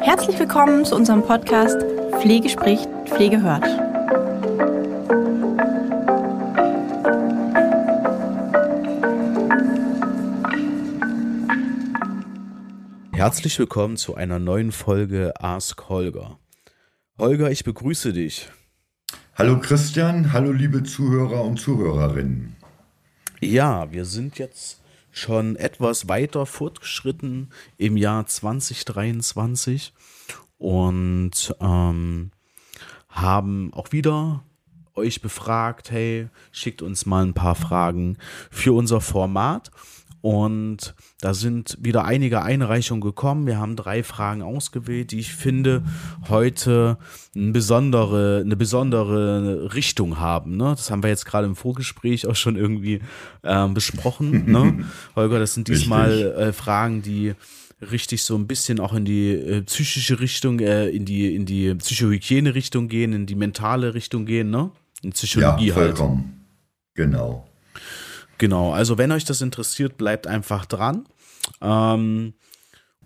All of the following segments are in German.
Herzlich willkommen zu unserem Podcast Pflege spricht, Pflege hört. Herzlich willkommen zu einer neuen Folge Ask Holger. Holger, ich begrüße dich. Hallo Christian, hallo liebe Zuhörer und Zuhörerinnen. Ja, wir sind jetzt schon etwas weiter fortgeschritten im Jahr 2023 und ähm, haben auch wieder euch befragt, hey, schickt uns mal ein paar Fragen für unser Format. Und da sind wieder einige Einreichungen gekommen. Wir haben drei Fragen ausgewählt, die ich finde heute eine besondere, eine besondere Richtung haben. Ne? Das haben wir jetzt gerade im Vorgespräch auch schon irgendwie äh, besprochen. ne? Holger, das sind diesmal äh, Fragen, die richtig so ein bisschen auch in die äh, psychische Richtung, äh, in die, in die Psychohygiene-Richtung gehen, in die mentale Richtung gehen, ne? In Psychologie ja, halt. vollkommen. Genau. Genau, also wenn euch das interessiert, bleibt einfach dran. Ähm,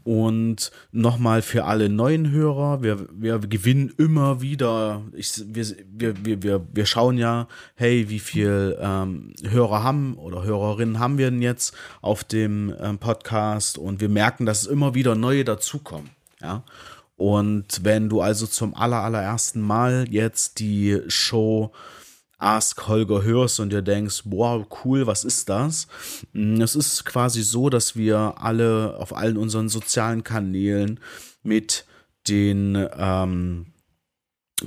und nochmal für alle neuen Hörer, wir, wir gewinnen immer wieder, ich, wir, wir, wir, wir schauen ja, hey, wie viel ähm, Hörer haben oder Hörerinnen haben wir denn jetzt auf dem ähm, Podcast und wir merken, dass es immer wieder neue dazukommen. Ja. Und wenn du also zum aller, allerersten Mal jetzt die Show Ask Holger hörst und dir denkst, wow, cool, was ist das? Mm, es ist quasi so, dass wir alle auf allen unseren sozialen Kanälen mit den ähm,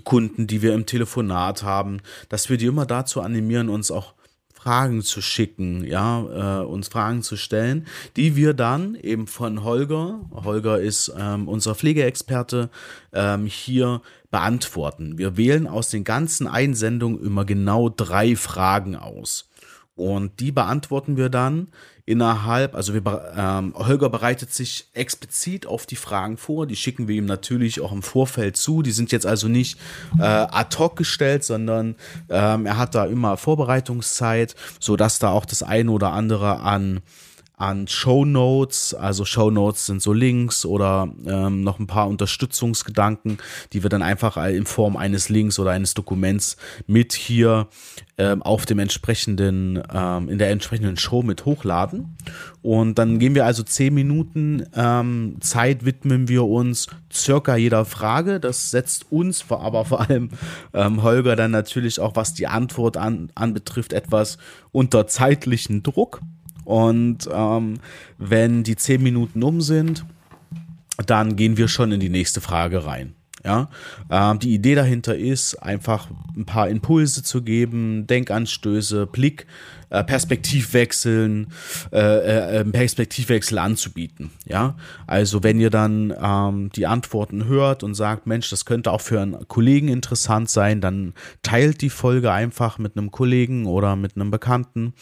Kunden, die wir im Telefonat haben, dass wir die immer dazu animieren, uns auch Fragen zu schicken, ja, äh, uns Fragen zu stellen, die wir dann eben von Holger, Holger ist ähm, unser Pflegeexperte, ähm, hier beantworten. Wir wählen aus den ganzen Einsendungen immer genau drei Fragen aus. Und die beantworten wir dann innerhalb, also wir, ähm, Holger bereitet sich explizit auf die Fragen vor, die schicken wir ihm natürlich auch im Vorfeld zu, die sind jetzt also nicht äh, ad hoc gestellt, sondern ähm, er hat da immer Vorbereitungszeit, sodass da auch das eine oder andere an an Show Notes. Also Show Notes sind so Links oder ähm, noch ein paar Unterstützungsgedanken, die wir dann einfach in Form eines Links oder eines Dokuments mit hier ähm, auf dem entsprechenden, ähm, in der entsprechenden Show mit hochladen. Und dann gehen wir also zehn Minuten ähm, Zeit widmen wir uns circa jeder Frage. Das setzt uns, aber vor allem ähm, Holger dann natürlich auch, was die Antwort an, anbetrifft, etwas unter zeitlichen Druck. Und ähm, wenn die zehn Minuten um sind, dann gehen wir schon in die nächste Frage rein. Ja, ähm, die Idee dahinter ist, einfach ein paar Impulse zu geben, Denkanstöße, Blick, äh, Perspektivwechseln, äh, äh, Perspektivwechsel anzubieten. Ja, also wenn ihr dann ähm, die Antworten hört und sagt, Mensch, das könnte auch für einen Kollegen interessant sein, dann teilt die Folge einfach mit einem Kollegen oder mit einem Bekannten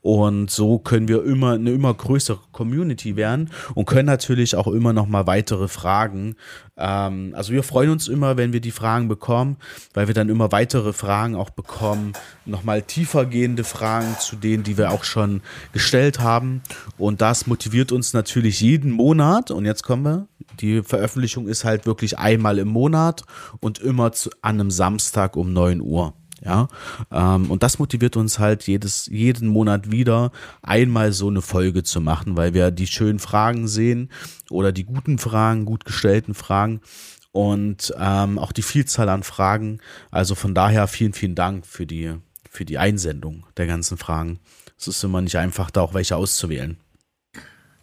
und so können wir immer eine immer größere Community werden und können natürlich auch immer noch mal weitere Fragen ähm, also wir freuen uns immer, wenn wir die Fragen bekommen, weil wir dann immer weitere Fragen auch bekommen, nochmal tiefer gehende Fragen zu denen, die wir auch schon gestellt haben. Und das motiviert uns natürlich jeden Monat. Und jetzt kommen wir. Die Veröffentlichung ist halt wirklich einmal im Monat und immer zu, an einem Samstag um 9 Uhr. Ja, ähm, und das motiviert uns halt jedes, jeden Monat wieder einmal so eine Folge zu machen, weil wir die schönen Fragen sehen oder die guten Fragen, gut gestellten Fragen und ähm, auch die Vielzahl an Fragen. Also von daher vielen, vielen Dank für die, für die Einsendung der ganzen Fragen. Es ist immer nicht einfach, da auch welche auszuwählen.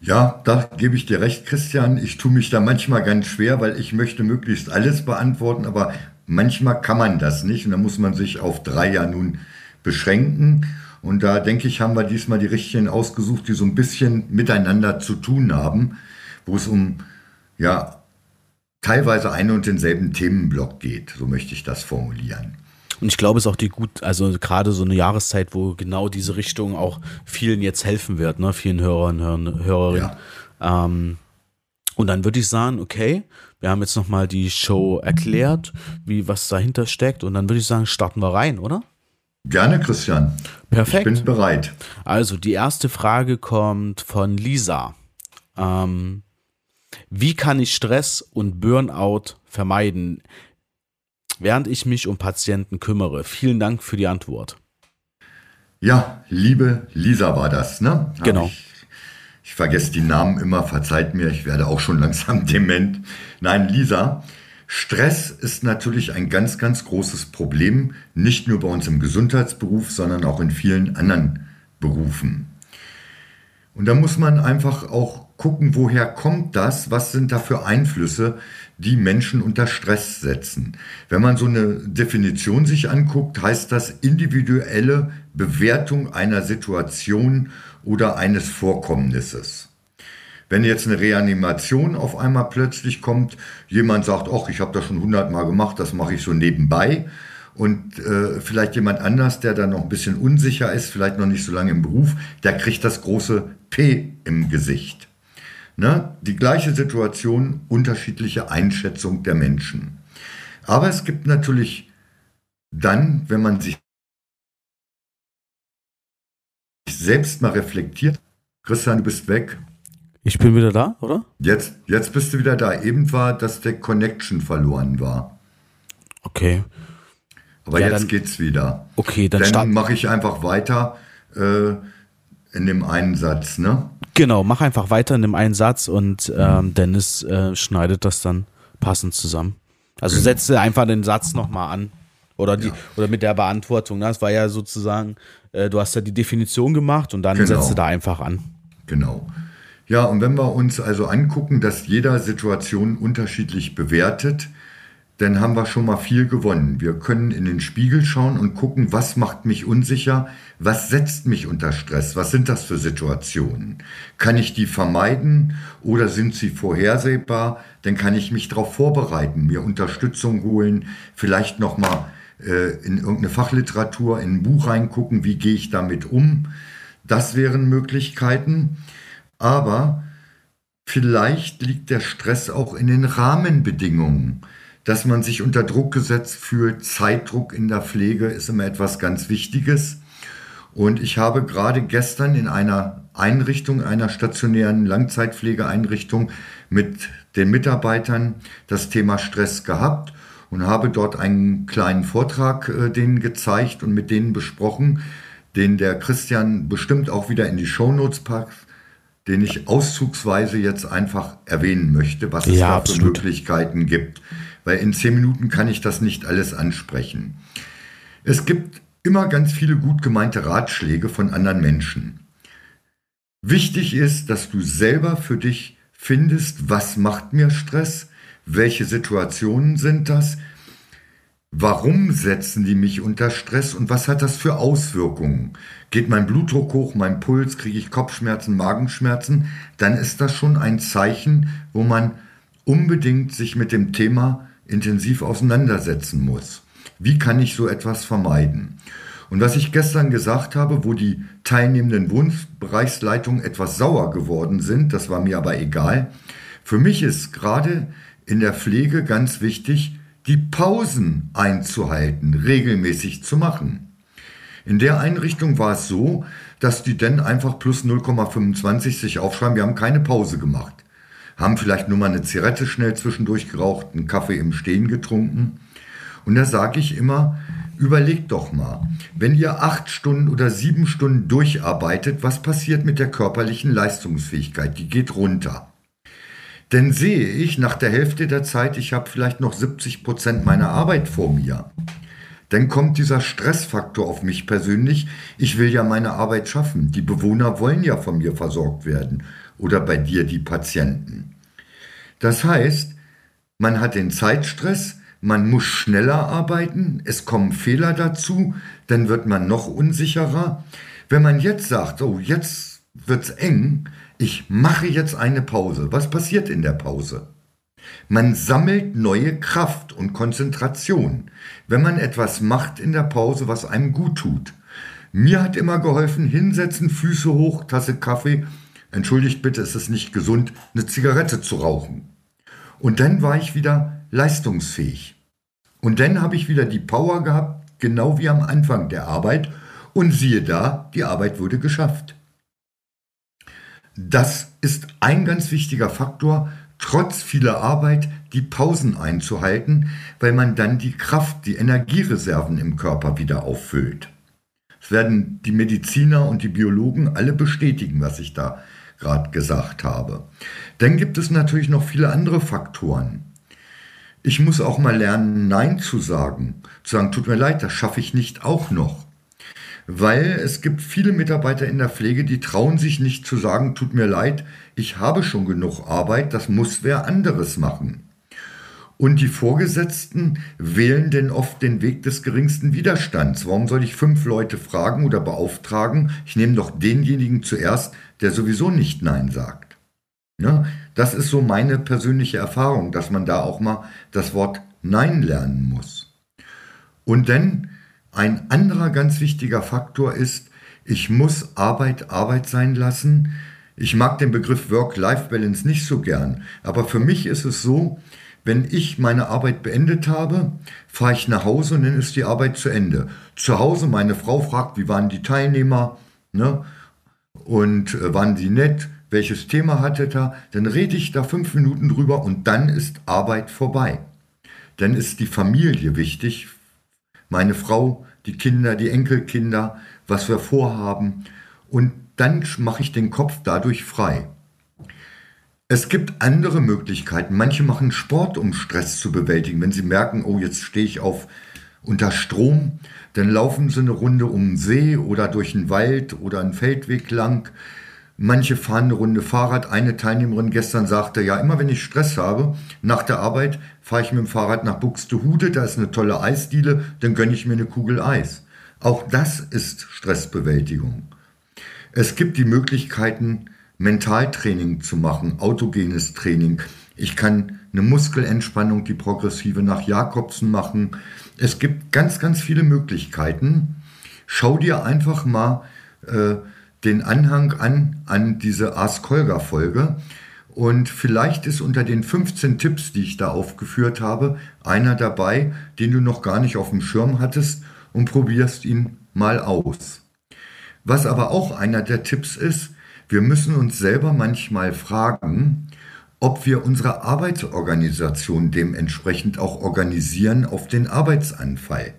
Ja, da gebe ich dir recht, Christian. Ich tue mich da manchmal ganz schwer, weil ich möchte möglichst alles beantworten, aber Manchmal kann man das nicht und da muss man sich auf drei ja nun beschränken. Und da denke ich, haben wir diesmal die richtigen ausgesucht, die so ein bisschen miteinander zu tun haben, wo es um ja teilweise einen und denselben Themenblock geht. So möchte ich das formulieren. Und ich glaube, es ist auch die gut, also gerade so eine Jahreszeit, wo genau diese Richtung auch vielen jetzt helfen wird, ne, vielen Hörern, Hörern, Hörerinnen. Ja. Ähm, und dann würde ich sagen, okay, wir haben jetzt nochmal die Show erklärt, wie was dahinter steckt. Und dann würde ich sagen, starten wir rein, oder? Gerne, Christian. Perfekt. Ich bin bereit. Also, die erste Frage kommt von Lisa. Ähm, wie kann ich Stress und Burnout vermeiden, während ich mich um Patienten kümmere? Vielen Dank für die Antwort. Ja, liebe Lisa war das, ne? Genau. Ich, ich vergesse die Namen immer, verzeiht mir, ich werde auch schon langsam dement. Nein, Lisa, Stress ist natürlich ein ganz, ganz großes Problem, nicht nur bei uns im Gesundheitsberuf, sondern auch in vielen anderen Berufen. Und da muss man einfach auch gucken, woher kommt das, was sind da für Einflüsse, die Menschen unter Stress setzen. Wenn man so eine Definition sich anguckt, heißt das individuelle Bewertung einer Situation oder eines Vorkommnisses. Wenn jetzt eine Reanimation auf einmal plötzlich kommt, jemand sagt, ach, ich habe das schon hundertmal gemacht, das mache ich so nebenbei, und äh, vielleicht jemand anders, der dann noch ein bisschen unsicher ist, vielleicht noch nicht so lange im Beruf, der kriegt das große P im Gesicht. Ne? Die gleiche Situation, unterschiedliche Einschätzung der Menschen. Aber es gibt natürlich dann, wenn man sich selbst mal reflektiert, Christian, du bist weg. Ich bin wieder da, oder? Jetzt, jetzt bist du wieder da. Eben war, dass der Connection verloren war. Okay. Aber Ja, jetzt dann- geht's wieder. Okay, dann Dann mache ich einfach weiter äh, in dem einen Satz, ne? Genau, mach einfach weiter in dem einen Satz und ähm, Dennis äh, schneidet das dann passend zusammen. Also Genau. setze einfach den Satz nochmal an. Oder, die, oder mit der Beantwortung. ne? Das war ja sozusagen, äh, du hast ja die Definition gemacht und dann Genau. setze da einfach an. Genau. Ja, und wenn wir uns also angucken, dass jeder Situation unterschiedlich bewertet, dann haben wir schon mal viel gewonnen. Wir können in den Spiegel schauen und gucken, was macht mich unsicher, was setzt mich unter Stress, was sind das für Situationen. Kann ich die vermeiden oder sind sie vorhersehbar? Dann kann ich mich darauf vorbereiten, mir Unterstützung holen, vielleicht nochmal in irgendeine Fachliteratur, in ein Buch reingucken, wie gehe ich damit um. Das wären Möglichkeiten. Aber vielleicht liegt der Stress auch in den Rahmenbedingungen. Dass man sich unter Druck gesetzt fühlt, Zeitdruck in der Pflege ist immer etwas ganz Wichtiges. Und ich habe gerade gestern in einer Einrichtung, einer stationären Langzeitpflegeeinrichtung mit den Mitarbeitern das Thema Stress gehabt und habe dort einen kleinen Vortrag äh, denen gezeigt und mit denen besprochen, den der Christian bestimmt auch wieder in die Shownotes packt, den ich auszugsweise jetzt einfach erwähnen möchte, was es Ja, da für absolut. Möglichkeiten gibt. Weil in zehn Minuten kann ich das nicht alles ansprechen. Es gibt immer ganz viele gut gemeinte Ratschläge von anderen Menschen. Wichtig ist, dass du selber für dich findest, was macht mir Stress, welche Situationen sind das, warum setzen die mich unter Stress und was hat das für Auswirkungen. Geht mein Blutdruck hoch, mein Puls, kriege ich Kopfschmerzen, Magenschmerzen, dann ist das schon ein Zeichen, wo man unbedingt sich mit dem Thema intensiv auseinandersetzen muss. Wie kann ich so etwas vermeiden? Und was ich gestern gesagt habe, wo die teilnehmenden Wohnbereichsleitungen etwas sauer geworden sind, das war mir aber egal. Für mich ist gerade in der Pflege ganz wichtig, die Pausen einzuhalten, regelmäßig zu machen. In der Einrichtung war es so, dass die dann einfach plus 0,25 sich aufschreiben, wir haben keine Pause gemacht. Haben vielleicht nur mal eine Zigarette schnell zwischendurch geraucht, einen Kaffee im Stehen getrunken. Und da sage ich immer, überlegt doch mal, wenn ihr acht Stunden oder sieben Stunden durcharbeitet, was passiert mit der körperlichen Leistungsfähigkeit? Die geht runter. Denn sehe ich nach der Hälfte der Zeit, ich habe vielleicht noch 70 Prozent meiner Arbeit vor mir. Dann kommt dieser Stressfaktor auf mich persönlich. Ich will ja meine Arbeit schaffen. Die Bewohner wollen ja von mir versorgt werden. Oder bei dir die Patienten. Das heißt, man hat den Zeitstress, man muss schneller arbeiten, es kommen Fehler dazu, dann wird man noch unsicherer. Wenn man jetzt sagt, oh, jetzt wird's eng, ich mache jetzt eine Pause. Was passiert in der Pause? Man sammelt neue Kraft und Konzentration, wenn man etwas macht in der Pause, was einem gut tut. Mir hat immer geholfen, hinsetzen, Füße hoch, Tasse Kaffee. Entschuldigt bitte, es ist nicht gesund, eine Zigarette zu rauchen. Und dann war ich wieder leistungsfähig. Und dann habe ich wieder die Power gehabt, genau wie am Anfang der Arbeit und siehe da, die Arbeit wurde geschafft. Das ist ein ganz wichtiger Faktor, trotz vieler Arbeit die Pausen einzuhalten, weil man dann die Kraft, die Energiereserven im Körper wieder auffüllt. Das werden die Mediziner und die Biologen alle bestätigen, was ich da gerade gesagt habe. Dann gibt es natürlich noch viele andere Faktoren. Ich muss auch mal lernen, Nein zu sagen. Zu sagen, tut mir leid, das schaffe ich nicht auch noch. Weil es gibt viele Mitarbeiter in der Pflege, die trauen sich nicht zu sagen, tut mir leid, ich habe schon genug Arbeit, das muss wer anderes machen. Und die Vorgesetzten wählen denn oft den Weg des geringsten Widerstands. Warum soll ich fünf Leute fragen oder beauftragen? Ich nehme doch denjenigen zuerst, der sowieso nicht Nein sagt. Ja, das ist so meine persönliche Erfahrung, dass man da auch mal das Wort Nein lernen muss. Und dann ein anderer ganz wichtiger Faktor ist, ich muss Arbeit Arbeit sein lassen. Ich mag den Begriff Work-Life-Balance nicht so gern, aber für mich ist es so, wenn ich meine Arbeit beendet habe, fahre ich nach Hause und dann ist die Arbeit zu Ende. Zu Hause, meine Frau fragt, wie waren die Teilnehmer ne? und äh, waren die nett, welches Thema hattet ihr, dann rede ich da fünf Minuten drüber und dann ist Arbeit vorbei. Dann ist die Familie wichtig, meine Frau, die Kinder, die Enkelkinder, was wir vorhaben und dann mache ich den Kopf dadurch frei. Es gibt andere Möglichkeiten. Manche machen Sport, um Stress zu bewältigen. Wenn sie merken, oh, jetzt stehe ich auf unter Strom, dann laufen sie eine Runde um den See oder durch den Wald oder einen Feldweg lang. Manche fahren eine Runde Fahrrad. Eine Teilnehmerin gestern sagte, ja, immer wenn ich Stress habe, nach der Arbeit fahre ich mit dem Fahrrad nach Buxtehude, da ist eine tolle Eisdiele, dann gönne ich mir eine Kugel Eis. Auch das ist Stressbewältigung. Es gibt die Möglichkeiten, Mentaltraining zu machen, autogenes Training. Ich kann eine Muskelentspannung, die progressive nach Jakobsen machen. Es gibt ganz, ganz viele Möglichkeiten. Schau dir einfach mal äh, den Anhang an, an diese Ask Holger Folge. Und vielleicht ist unter den 15 Tipps, die ich da aufgeführt habe, einer dabei, den du noch gar nicht auf dem Schirm hattest und probierst ihn mal aus. Was aber auch einer der Tipps ist, wir müssen uns selber manchmal fragen, ob wir unsere Arbeitsorganisation dementsprechend auch organisieren auf den Arbeitsanfall.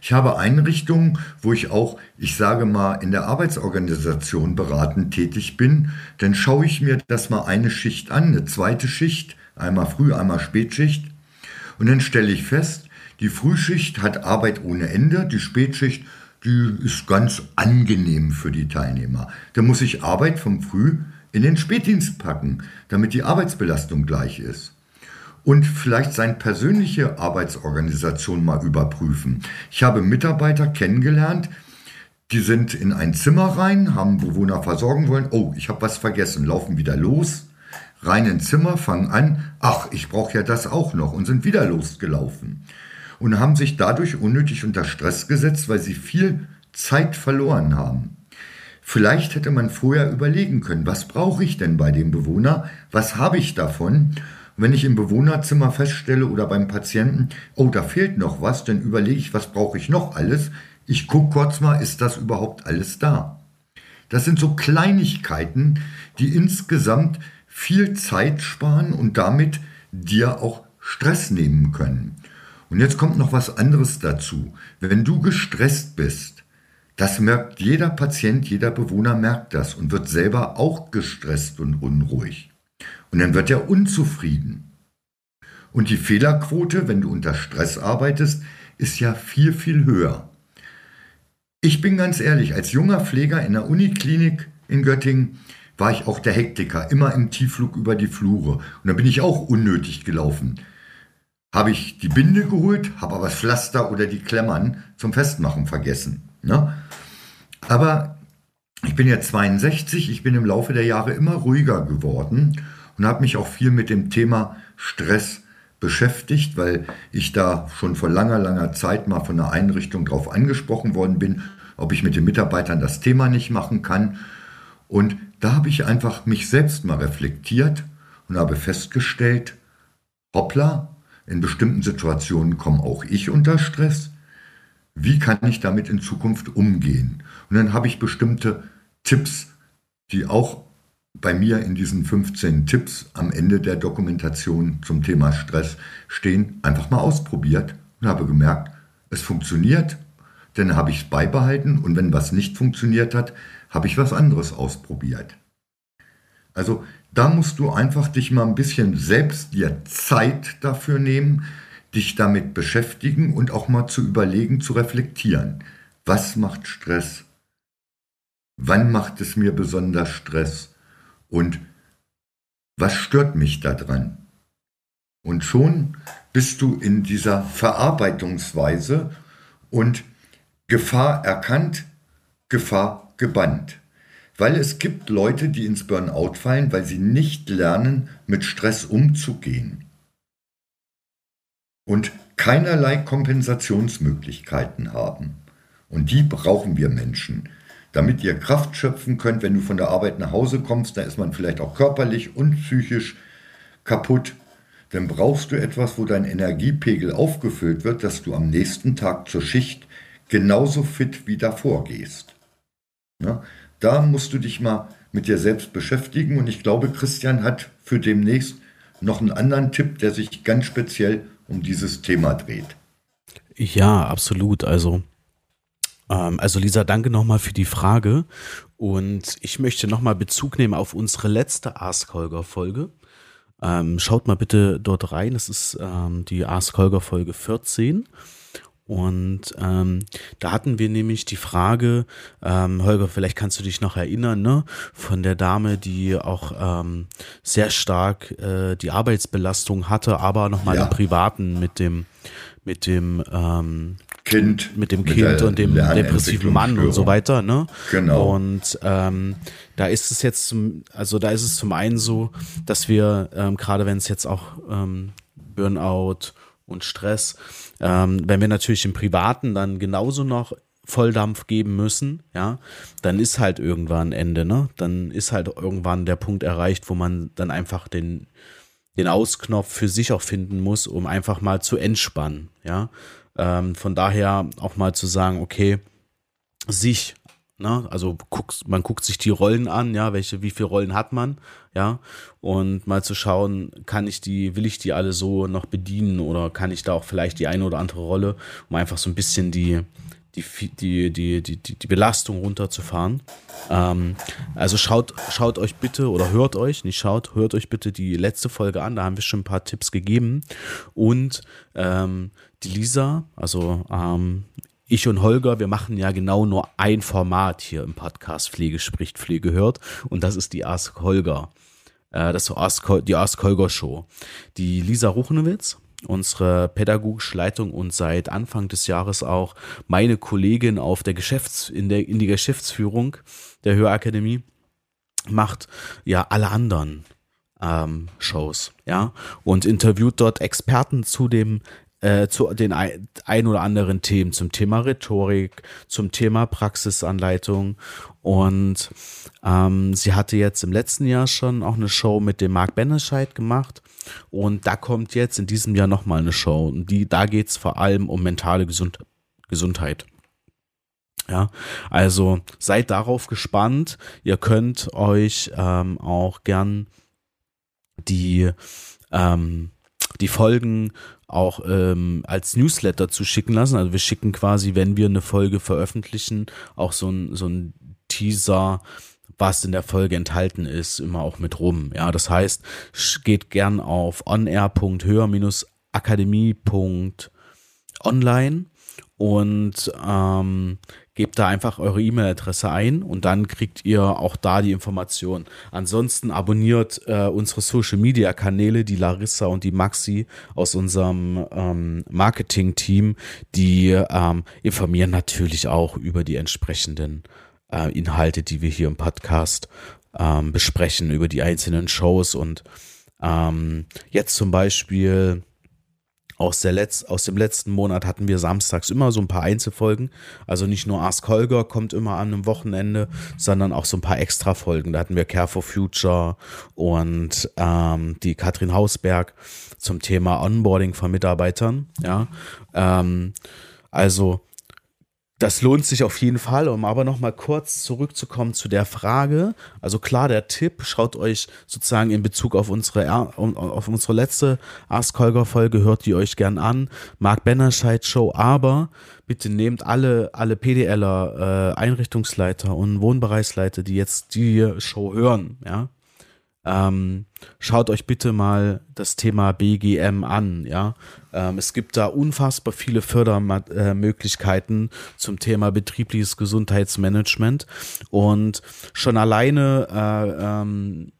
Ich habe Einrichtungen, wo ich auch, ich sage mal, in der Arbeitsorganisation beratend tätig bin. Dann schaue ich mir das mal eine Schicht an, eine zweite Schicht, einmal Früh, einmal Spätschicht. Und dann stelle ich fest, die Frühschicht hat Arbeit ohne Ende, die Spätschicht die ist ganz angenehm für die Teilnehmer. Da muss ich Arbeit vom Früh in den Spätdienst packen, damit die Arbeitsbelastung gleich ist. Und vielleicht seine persönliche Arbeitsorganisation mal überprüfen. Ich habe Mitarbeiter kennengelernt, die sind in ein Zimmer rein, haben Bewohner versorgen wollen. Oh, ich habe was vergessen, laufen wieder los, rein ins Zimmer, fangen an. Ach, ich brauche ja das auch noch und sind wieder losgelaufen und haben sich dadurch unnötig unter Stress gesetzt, weil sie viel Zeit verloren haben. Vielleicht hätte man vorher überlegen können, was brauche ich denn bei dem Bewohner, was habe ich davon? Wenn ich im Bewohnerzimmer feststelle oder beim Patienten, oh, da fehlt noch was, dann überlege ich, was brauche ich noch alles. Ich gucke kurz mal, ist das überhaupt alles da? Das sind so Kleinigkeiten, die insgesamt viel Zeit sparen und damit dir auch Stress nehmen können. Und jetzt kommt noch was anderes dazu. Wenn du gestresst bist, das merkt jeder Patient, jeder Bewohner merkt das und wird selber auch gestresst und unruhig. Und dann wird er unzufrieden. Und die Fehlerquote, wenn du unter Stress arbeitest, ist ja viel, viel höher. Ich bin ganz ehrlich, als junger Pfleger in der Uniklinik in Göttingen war ich auch der Hektiker, immer im Tiefflug über die Flure. Und da bin ich auch unnötig gelaufen habe ich die Binde geholt, habe aber das Pflaster oder die Klemmern zum Festmachen vergessen. Ne? Aber ich bin jetzt 62, ich bin im Laufe der Jahre immer ruhiger geworden und habe mich auch viel mit dem Thema Stress beschäftigt, weil ich da schon vor langer, langer Zeit mal von einer Einrichtung darauf angesprochen worden bin, ob ich mit den Mitarbeitern das Thema nicht machen kann. Und da habe ich einfach mich selbst mal reflektiert und habe festgestellt, hoppla, in bestimmten Situationen komme auch ich unter Stress. Wie kann ich damit in Zukunft umgehen? Und dann habe ich bestimmte Tipps, die auch bei mir in diesen 15 Tipps am Ende der Dokumentation zum Thema Stress stehen, einfach mal ausprobiert und habe gemerkt, es funktioniert, dann habe ich es beibehalten und wenn was nicht funktioniert hat, habe ich was anderes ausprobiert. Also da musst du einfach dich mal ein bisschen selbst dir Zeit dafür nehmen, dich damit beschäftigen und auch mal zu überlegen, zu reflektieren. Was macht Stress? Wann macht es mir besonders Stress? Und was stört mich daran? Und schon bist du in dieser Verarbeitungsweise und Gefahr erkannt, Gefahr gebannt. Weil es gibt Leute, die ins Burnout fallen, weil sie nicht lernen, mit Stress umzugehen. Und keinerlei Kompensationsmöglichkeiten haben. Und die brauchen wir Menschen, damit ihr Kraft schöpfen könnt, wenn du von der Arbeit nach Hause kommst, da ist man vielleicht auch körperlich und psychisch kaputt. Dann brauchst du etwas, wo dein Energiepegel aufgefüllt wird, dass du am nächsten Tag zur Schicht genauso fit wie davor gehst. Ja, da musst du dich mal mit dir selbst beschäftigen und ich glaube, Christian hat für demnächst noch einen anderen Tipp, der sich ganz speziell um dieses Thema dreht. Ja, absolut. Also, also Lisa, danke nochmal für die Frage und ich möchte nochmal Bezug nehmen auf unsere letzte Ask Holger Folge. Ähm, schaut mal bitte dort rein. Das ist ähm, die Ask Holger Folge 14. Und ähm, da hatten wir nämlich die Frage, ähm, Holger, vielleicht kannst du dich noch erinnern, ne, von der Dame, die auch ähm, sehr stark äh, die Arbeitsbelastung hatte, aber nochmal ja. im Privaten mit dem, mit dem ähm, Kind, mit dem Kind und dem depressiven Mann und so weiter, ne? Genau. Und ähm, da ist es jetzt, zum, also da ist es zum einen so, dass wir ähm, gerade wenn es jetzt auch ähm, Burnout und Stress. Ähm, wenn wir natürlich im Privaten dann genauso noch Volldampf geben müssen, ja, dann ist halt irgendwann Ende, ne? Dann ist halt irgendwann der Punkt erreicht, wo man dann einfach den, den Ausknopf für sich auch finden muss, um einfach mal zu entspannen, ja. Ähm, von daher auch mal zu sagen, okay, sich Ne? Also guckst, man guckt sich die Rollen an, ja, welche, wie viele Rollen hat man, ja, und mal zu schauen, kann ich die, will ich die alle so noch bedienen oder kann ich da auch vielleicht die eine oder andere Rolle, um einfach so ein bisschen die, die, die, die, die, die Belastung runterzufahren. Ähm, also schaut, schaut euch bitte oder hört euch, nicht schaut, hört euch bitte die letzte Folge an, da haben wir schon ein paar Tipps gegeben. Und ähm, die Lisa, also ähm, ich und Holger, wir machen ja genau nur ein Format hier im Podcast Pflege spricht, Pflege hört. Und das ist die Ask Holger. Äh, das ist die Ask Holger Show. Die Lisa Ruchnewitz, unsere pädagogische Leitung und seit Anfang des Jahres auch meine Kollegin auf der Geschäfts-, in der, in die Geschäftsführung der Hörakademie, macht ja alle anderen ähm, Shows, ja, und interviewt dort Experten zu dem äh, zu den ein, oder anderen Themen, zum Thema Rhetorik, zum Thema Praxisanleitung. Und ähm, sie hatte jetzt im letzten Jahr schon auch eine Show mit dem Marc Benescheid gemacht. Und da kommt jetzt in diesem Jahr nochmal eine Show. Und die, da geht es vor allem um mentale Gesund Gesundheit. Ja, also seid darauf gespannt. Ihr könnt euch ähm, auch gern die, ähm, die Folgen auch ähm, als Newsletter zu schicken lassen. Also wir schicken quasi, wenn wir eine Folge veröffentlichen, auch so ein, so ein Teaser, was in der Folge enthalten ist, immer auch mit rum. Ja, das heißt, geht gern auf onair.höher-akademie.online und ähm, gebt da einfach eure E-Mail-Adresse ein und dann kriegt ihr auch da die Information. Ansonsten abonniert äh, unsere Social-Media-Kanäle, die Larissa und die Maxi aus unserem ähm, Marketing-Team, die ähm, informieren natürlich auch über die entsprechenden äh, Inhalte, die wir hier im Podcast ähm, besprechen, über die einzelnen Shows und ähm, jetzt zum Beispiel aus, der Letz-, aus dem letzten Monat hatten wir samstags immer so ein paar Einzelfolgen. Also nicht nur Ask Holger kommt immer an einem Wochenende, sondern auch so ein paar Extra-Folgen. Da hatten wir Care for Future und ähm, die Katrin Hausberg zum Thema Onboarding von Mitarbeitern. Ja, ähm, also das lohnt sich auf jeden Fall, um aber nochmal kurz zurückzukommen zu der Frage. Also klar, der Tipp, schaut euch sozusagen in Bezug auf unsere, auf unsere letzte Ask Holger Folge, hört die euch gern an. Mark Bennerscheid Show, aber bitte nehmt alle, alle PDLer, äh, Einrichtungsleiter und Wohnbereichsleiter, die jetzt die Show hören, ja, ähm, schaut euch bitte mal das Thema BGM an. Ja, ähm, es gibt da unfassbar viele Fördermöglichkeiten zum Thema betriebliches Gesundheitsmanagement und schon alleine äh, ähm,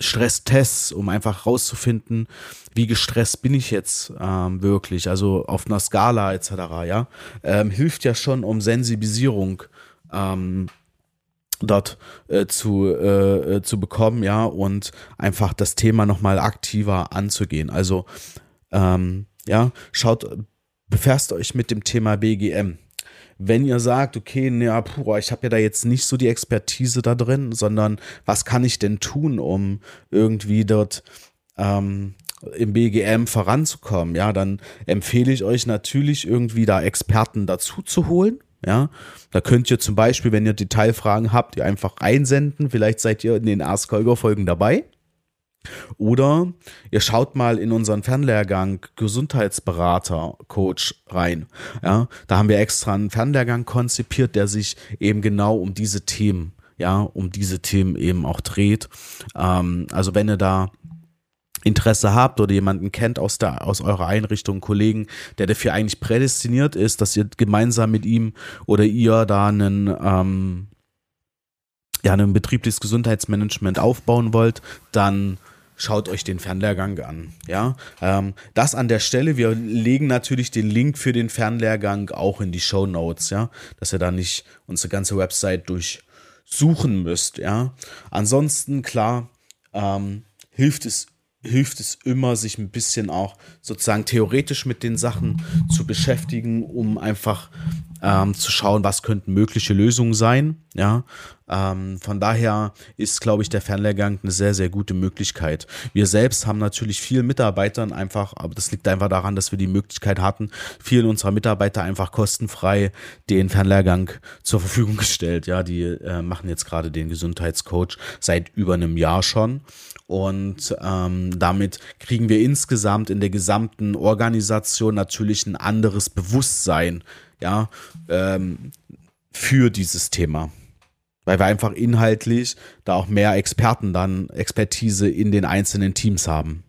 Stresstests, um einfach rauszufinden, wie gestresst bin ich jetzt ähm, wirklich, also auf einer Skala etc. Ja, ähm, hilft ja schon, um Sensibilisierung ähm, dort äh, zu, äh, äh, zu bekommen, ja, und einfach das Thema nochmal aktiver anzugehen. Also, ähm, ja, schaut, befasst euch mit dem Thema BGM. Wenn ihr sagt, okay, ja, puh, ich habe ja da jetzt nicht so die Expertise da drin, sondern was kann ich denn tun, um irgendwie dort ähm, im BGM voranzukommen, ja, dann empfehle ich euch natürlich irgendwie da Experten dazu zu holen, ja, da könnt ihr zum Beispiel, wenn ihr Detailfragen habt, ihr einfach einsenden. Vielleicht seid ihr in den Ask Holger Folgen dabei. Oder ihr schaut mal in unseren Fernlehrgang Gesundheitsberater Coach rein. Ja, da haben wir extra einen Fernlehrgang konzipiert, der sich eben genau um diese Themen, ja, um diese Themen eben auch dreht. Ähm, also wenn ihr da Interesse habt oder jemanden kennt aus, der, aus eurer Einrichtung, Kollegen, der dafür eigentlich prädestiniert ist, dass ihr gemeinsam mit ihm oder ihr da einen, ähm, ja, ein betriebliches Gesundheitsmanagement aufbauen wollt, dann schaut euch den Fernlehrgang an. Ja, ähm, das an der Stelle. Wir legen natürlich den Link für den Fernlehrgang auch in die Show Notes, ja, dass ihr da nicht unsere ganze Website durchsuchen müsst. Ja, ansonsten klar ähm, hilft es hilft es immer, sich ein bisschen auch sozusagen theoretisch mit den Sachen zu beschäftigen, um einfach ähm, zu schauen, was könnten mögliche Lösungen sein. Ja, ähm, von daher ist, glaube ich, der Fernlehrgang eine sehr, sehr gute Möglichkeit. Wir selbst haben natürlich vielen Mitarbeitern einfach, aber das liegt einfach daran, dass wir die Möglichkeit hatten, vielen unserer Mitarbeiter einfach kostenfrei den Fernlehrgang zur Verfügung gestellt. Ja, die äh, machen jetzt gerade den Gesundheitscoach seit über einem Jahr schon. Und ähm, damit kriegen wir insgesamt in der gesamten Organisation natürlich ein anderes Bewusstsein, ja, ähm, für dieses Thema. Weil wir einfach inhaltlich da auch mehr Experten dann, Expertise in den einzelnen Teams haben.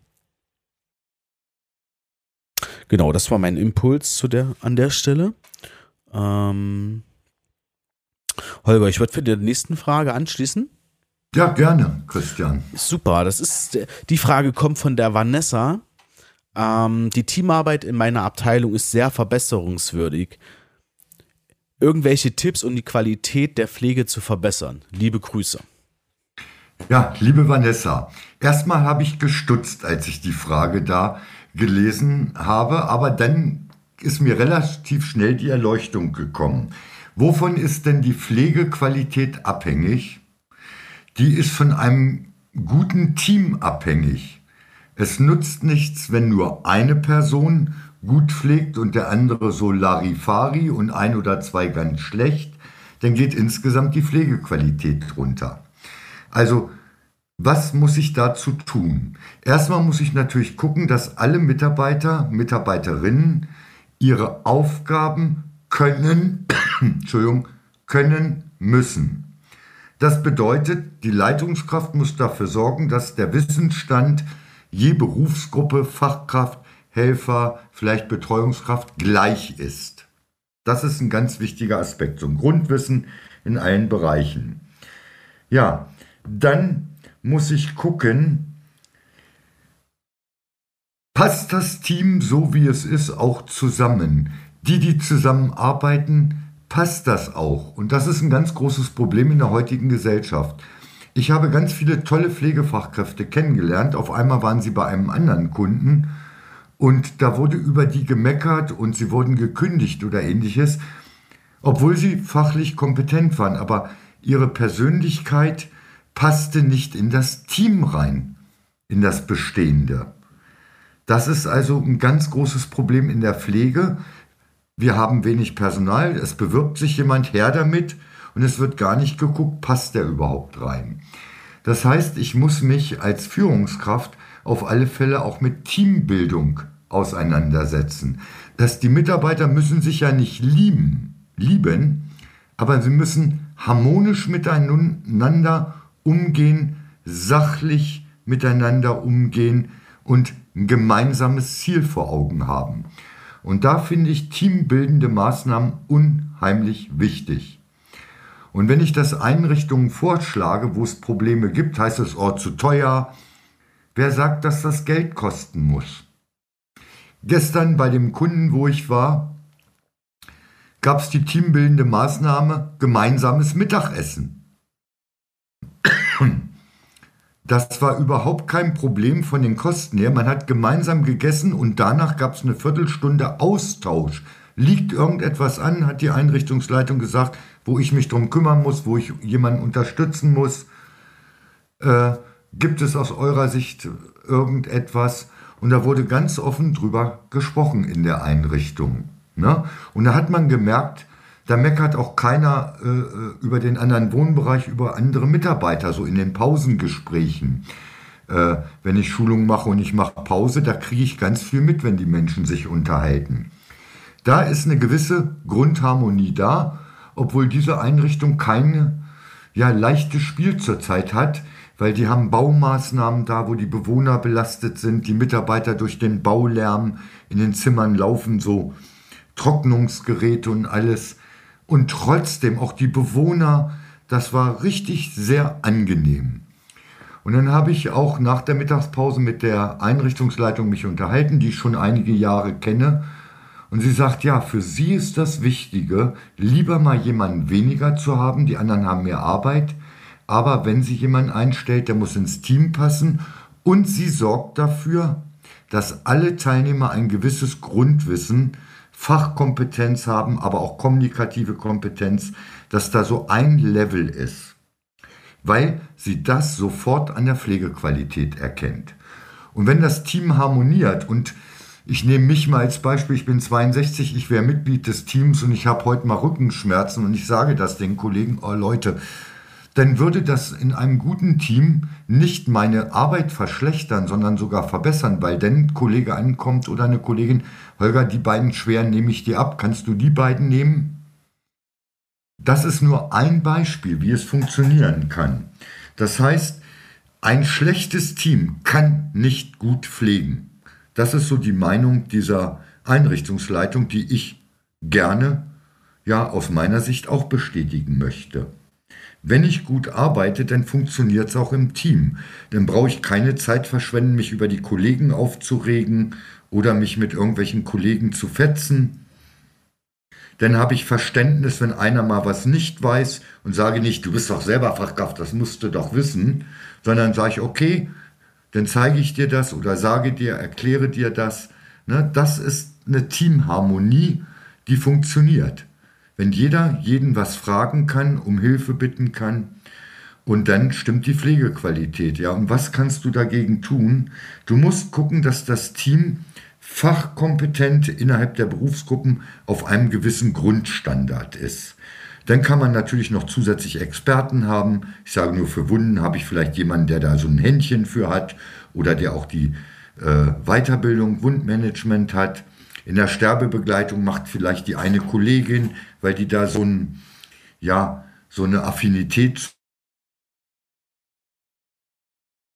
Genau, das war mein Impuls zu der, an der Stelle. Ähm, Holger, ich würde für die nächste Frage anschließen. Ja, gerne, Christian. Super, das ist, die Frage kommt von der Vanessa. Ähm, die Teamarbeit in meiner Abteilung ist sehr verbesserungswürdig. Irgendwelche Tipps, um die Qualität der Pflege zu verbessern? Liebe Grüße. Ja, liebe Vanessa, erstmal habe ich gestutzt, als ich die Frage da gelesen habe, aber dann ist mir relativ schnell die Erleuchtung gekommen. Wovon ist denn die Pflegequalität abhängig? Die ist von einem guten Team abhängig. Es nutzt nichts, wenn nur eine Person gut pflegt und der andere so Larifari und ein oder zwei ganz schlecht, dann geht insgesamt die Pflegequalität runter. Also, was muss ich dazu tun? Erstmal muss ich natürlich gucken, dass alle Mitarbeiter, Mitarbeiterinnen ihre Aufgaben können, Entschuldigung, können müssen. Das bedeutet, die Leitungskraft muss dafür sorgen, dass der Wissensstand je Berufsgruppe, Fachkraft, Helfer, vielleicht Betreuungskraft gleich ist. Das ist ein ganz wichtiger Aspekt, so ein Grundwissen in allen Bereichen. Ja, dann muss ich gucken, passt das Team so wie es ist auch zusammen? Die, die zusammenarbeiten, passt das auch. Und das ist ein ganz großes Problem in der heutigen Gesellschaft. Ich habe ganz viele tolle Pflegefachkräfte kennengelernt. Auf einmal waren sie bei einem anderen Kunden Und da wurde über die gemeckert und sie wurden gekündigt oder ähnliches, obwohl sie fachlich kompetent waren. Aber ihre Persönlichkeit passte nicht in das Team rein, in das Bestehende. Das ist also ein ganz großes Problem in der Pflege. Wir haben wenig Personal, es bewirbt sich jemand her damit und es wird gar nicht geguckt, passt der überhaupt rein. Das heißt, ich muss mich als Führungskraft auf alle Fälle auch mit Teambildung auseinandersetzen. Dass die Mitarbeiter müssen sich ja nicht lieben, lieben, aber sie müssen harmonisch miteinander umgehen, sachlich miteinander umgehen und ein gemeinsames Ziel vor Augen haben. Und da finde ich teambildende Maßnahmen unheimlich wichtig. Und wenn ich das Einrichtungen vorschlage, wo es Probleme gibt, heißt es, oh, zu teuer. Wer sagt, dass das Geld kosten muss? Gestern bei dem Kunden, wo ich war, gab es die teambildende Maßnahme gemeinsames Mittagessen. Das war überhaupt kein Problem von den Kosten her. Man hat gemeinsam gegessen und danach gab es eine Viertelstunde Austausch. Liegt irgendetwas an, hat die Einrichtungsleitung gesagt, wo ich mich drum kümmern muss, wo ich jemanden unterstützen muss? Äh, gibt es aus eurer Sicht irgendetwas? Und da wurde ganz offen drüber gesprochen in der Einrichtung. Ne? Und da hat man gemerkt, da meckert auch keiner äh, äh, über den anderen Wohnbereich, über andere Mitarbeiter, so in den Pausengesprächen. Äh, wenn ich Schulung mache und ich mache Pause, da kriege ich ganz viel mit, wenn die Menschen sich unterhalten. Da ist eine gewisse Grundharmonie da, obwohl diese Einrichtung kein ja, leichtes Spiel zurzeit hat, weil die haben Baumaßnahmen da, wo die Bewohner belastet sind, die Mitarbeiter durch den Baulärm in den Zimmern laufen, so Trocknungsgeräte und alles und trotzdem auch die Bewohner, das war richtig sehr angenehm. Und dann habe ich auch nach der Mittagspause mit der Einrichtungsleitung mich unterhalten, die ich schon einige Jahre kenne. Und sie sagt, ja, für sie ist das Wichtige, lieber mal jemanden weniger zu haben, die anderen haben mehr Arbeit, aber wenn sie jemanden einstellt, der muss ins Team passen und sie sorgt dafür, dass alle Teilnehmer ein gewisses Grundwissen Fachkompetenz haben, aber auch kommunikative Kompetenz, dass da so ein Level ist, weil sie das sofort an der Pflegequalität erkennt. Und wenn das Team harmoniert und ich nehme mich mal als Beispiel, ich bin 62, ich wäre Mitglied des Teams und ich habe heute mal Rückenschmerzen und ich sage das den Kollegen, oh Leute, dann würde das in einem guten Team nicht meine Arbeit verschlechtern, sondern sogar verbessern, weil dann ein Kollege ankommt oder eine Kollegin, Holger, die beiden schweren nehme ich dir ab, kannst du die beiden nehmen? Das ist nur ein Beispiel, wie es funktionieren kann. Das heißt, ein schlechtes Team kann nicht gut pflegen. Das ist so die Meinung dieser Einrichtungsleitung, die ich gerne, ja, aus meiner Sicht auch bestätigen möchte. Wenn ich gut arbeite, dann funktioniert es auch im Team. Dann brauche ich keine Zeit verschwenden, mich über die Kollegen aufzuregen oder mich mit irgendwelchen Kollegen zu fetzen. Dann habe ich Verständnis, wenn einer mal was nicht weiß und sage nicht, du bist doch selber Fachkraft, das musst du doch wissen, sondern sage ich, okay, dann zeige ich dir das oder sage dir, erkläre dir das. Ne, das ist eine Teamharmonie, die funktioniert. Wenn jeder jeden was fragen kann, um Hilfe bitten kann, und dann stimmt die Pflegequalität. Ja, und was kannst du dagegen tun? Du musst gucken, dass das Team fachkompetent innerhalb der Berufsgruppen auf einem gewissen Grundstandard ist. Dann kann man natürlich noch zusätzlich Experten haben. Ich sage nur, für Wunden habe ich vielleicht jemanden, der da so ein Händchen für hat oder der auch die äh, Weiterbildung, Wundmanagement hat. In der Sterbebegleitung macht vielleicht die eine Kollegin, weil die da so ein, ja, so eine Affinität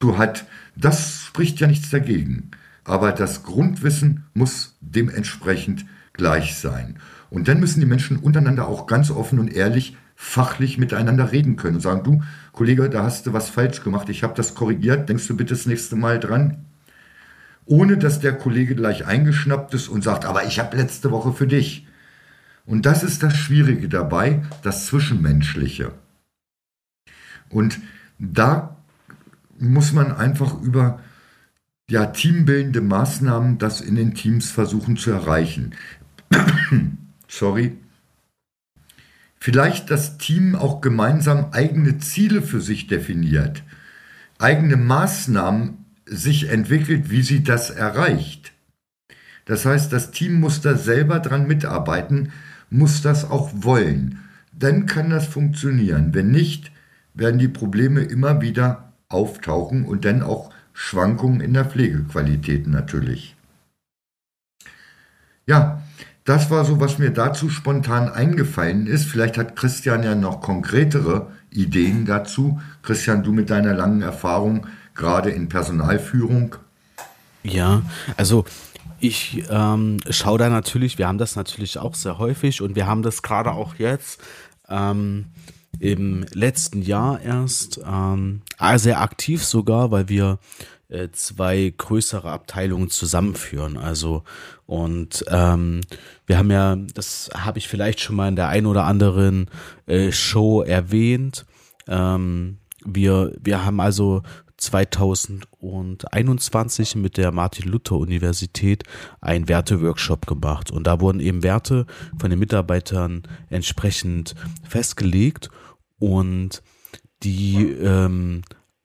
zu hat. Das spricht ja nichts dagegen. Aber das Grundwissen muss dementsprechend gleich sein. Und dann müssen die Menschen untereinander auch ganz offen und ehrlich fachlich miteinander reden können und sagen, du, Kollege, da hast du was falsch gemacht, ich habe das korrigiert, denkst du bitte das nächste Mal dran? Ohne dass der Kollege gleich eingeschnappt ist und sagt, aber ich habe letzte Woche für dich. Und das ist das Schwierige dabei, das Zwischenmenschliche. Und da muss man einfach über ja, teambildende Maßnahmen das in den Teams versuchen zu erreichen. Sorry. Vielleicht das Team auch gemeinsam eigene Ziele für sich definiert, eigene Maßnahmen sich entwickelt, wie sie das erreicht. Das heißt, das Team muss da selber dran mitarbeiten, muss das auch wollen. Dann kann das funktionieren. Wenn nicht, werden die Probleme immer wieder auftauchen und dann auch Schwankungen in der Pflegequalität natürlich. Ja, das war so, was mir dazu spontan eingefallen ist. Vielleicht hat Christian ja noch konkretere Ideen dazu. Christian, du mit deiner langen Erfahrung, gerade in Personalführung. Ja, also ich ähm, schaue da natürlich, wir haben das natürlich auch sehr häufig und wir haben das gerade auch jetzt ähm, im letzten Jahr erst ähm, sehr aktiv sogar, weil wir äh, zwei größere Abteilungen zusammenführen. Also und ähm, wir haben ja, das habe ich vielleicht schon mal in der ein oder anderen äh, Show erwähnt. Ähm, wir, wir haben also 2021 mit der Martin-Luther-Universität einen Werte-Workshop gemacht. Und da wurden eben Werte von den Mitarbeitern entsprechend festgelegt und die ähm,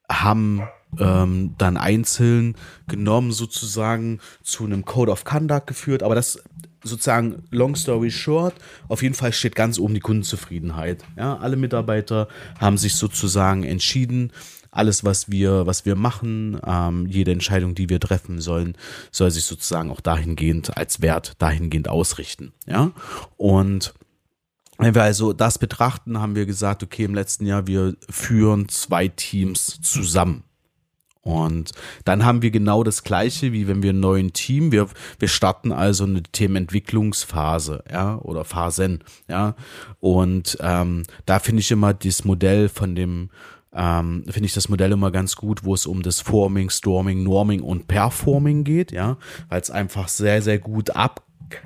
haben ähm, dann einzeln genommen sozusagen zu einem Code of Conduct geführt, aber das sozusagen long story short, auf jeden Fall steht ganz oben die Kundenzufriedenheit. Ja, alle Mitarbeiter haben sich sozusagen entschieden, alles, was wir, was wir machen, ähm, jede Entscheidung, die wir treffen sollen, soll sich sozusagen auch dahingehend als Wert dahingehend ausrichten. Ja, und wenn wir also das betrachten, haben wir gesagt, okay, im letzten Jahr, wir führen zwei Teams zusammen. Und dann haben wir genau das Gleiche, wie wenn wir ein neues Team, wir, wir starten also eine Themenentwicklungsphase, ja, oder Phasen, ja. Und ähm, da finde ich immer das Modell von dem, ähm, finde ich das Modell immer ganz gut, wo es um das Forming, Storming, Norming und Performing geht, ja, weil es einfach sehr, sehr gut ab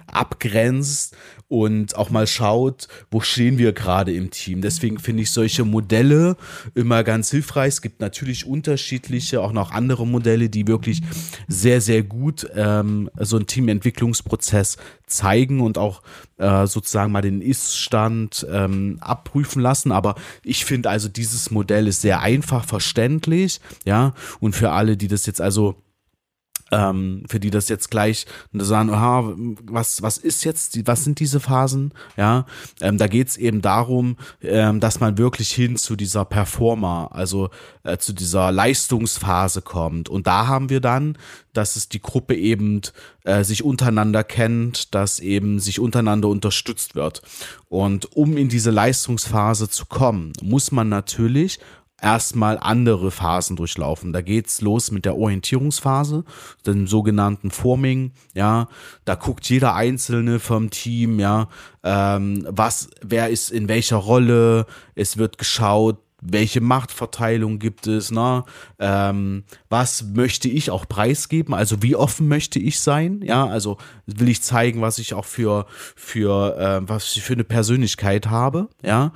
abgrenzt und auch mal schaut, wo stehen wir gerade im Team. Deswegen finde ich solche Modelle immer ganz hilfreich. Es gibt natürlich unterschiedliche, auch noch andere Modelle, die wirklich sehr, sehr gut ähm, so einen Teamentwicklungsprozess zeigen und auch äh, sozusagen mal den Ist-Stand ähm, abprüfen lassen. Aber ich finde also dieses Modell ist sehr einfach verständlich, ja, und für alle, die das jetzt also ähm, für die das jetzt gleich sagen, aha, was, was ist jetzt, was sind diese Phasen? Ja, ähm, da geht's eben darum, ähm, dass man wirklich hin zu dieser Performer, also äh, zu dieser Leistungsphase kommt. Und da haben wir dann, dass es die Gruppe eben äh, sich untereinander kennt, dass eben sich untereinander unterstützt wird. Und um in diese Leistungsphase zu kommen, muss man natürlich erstmal andere Phasen durchlaufen. Da geht's los mit der Orientierungsphase, dem sogenannten Forming, ja, da guckt jeder Einzelne vom Team, ja, ähm, was, wer ist in welcher Rolle, es wird geschaut, welche Machtverteilung gibt es, ne? Ähm, was möchte ich auch preisgeben, also wie offen möchte ich sein, ja, also will ich zeigen, was ich auch für, für, äh, was ich für eine Persönlichkeit habe, ja,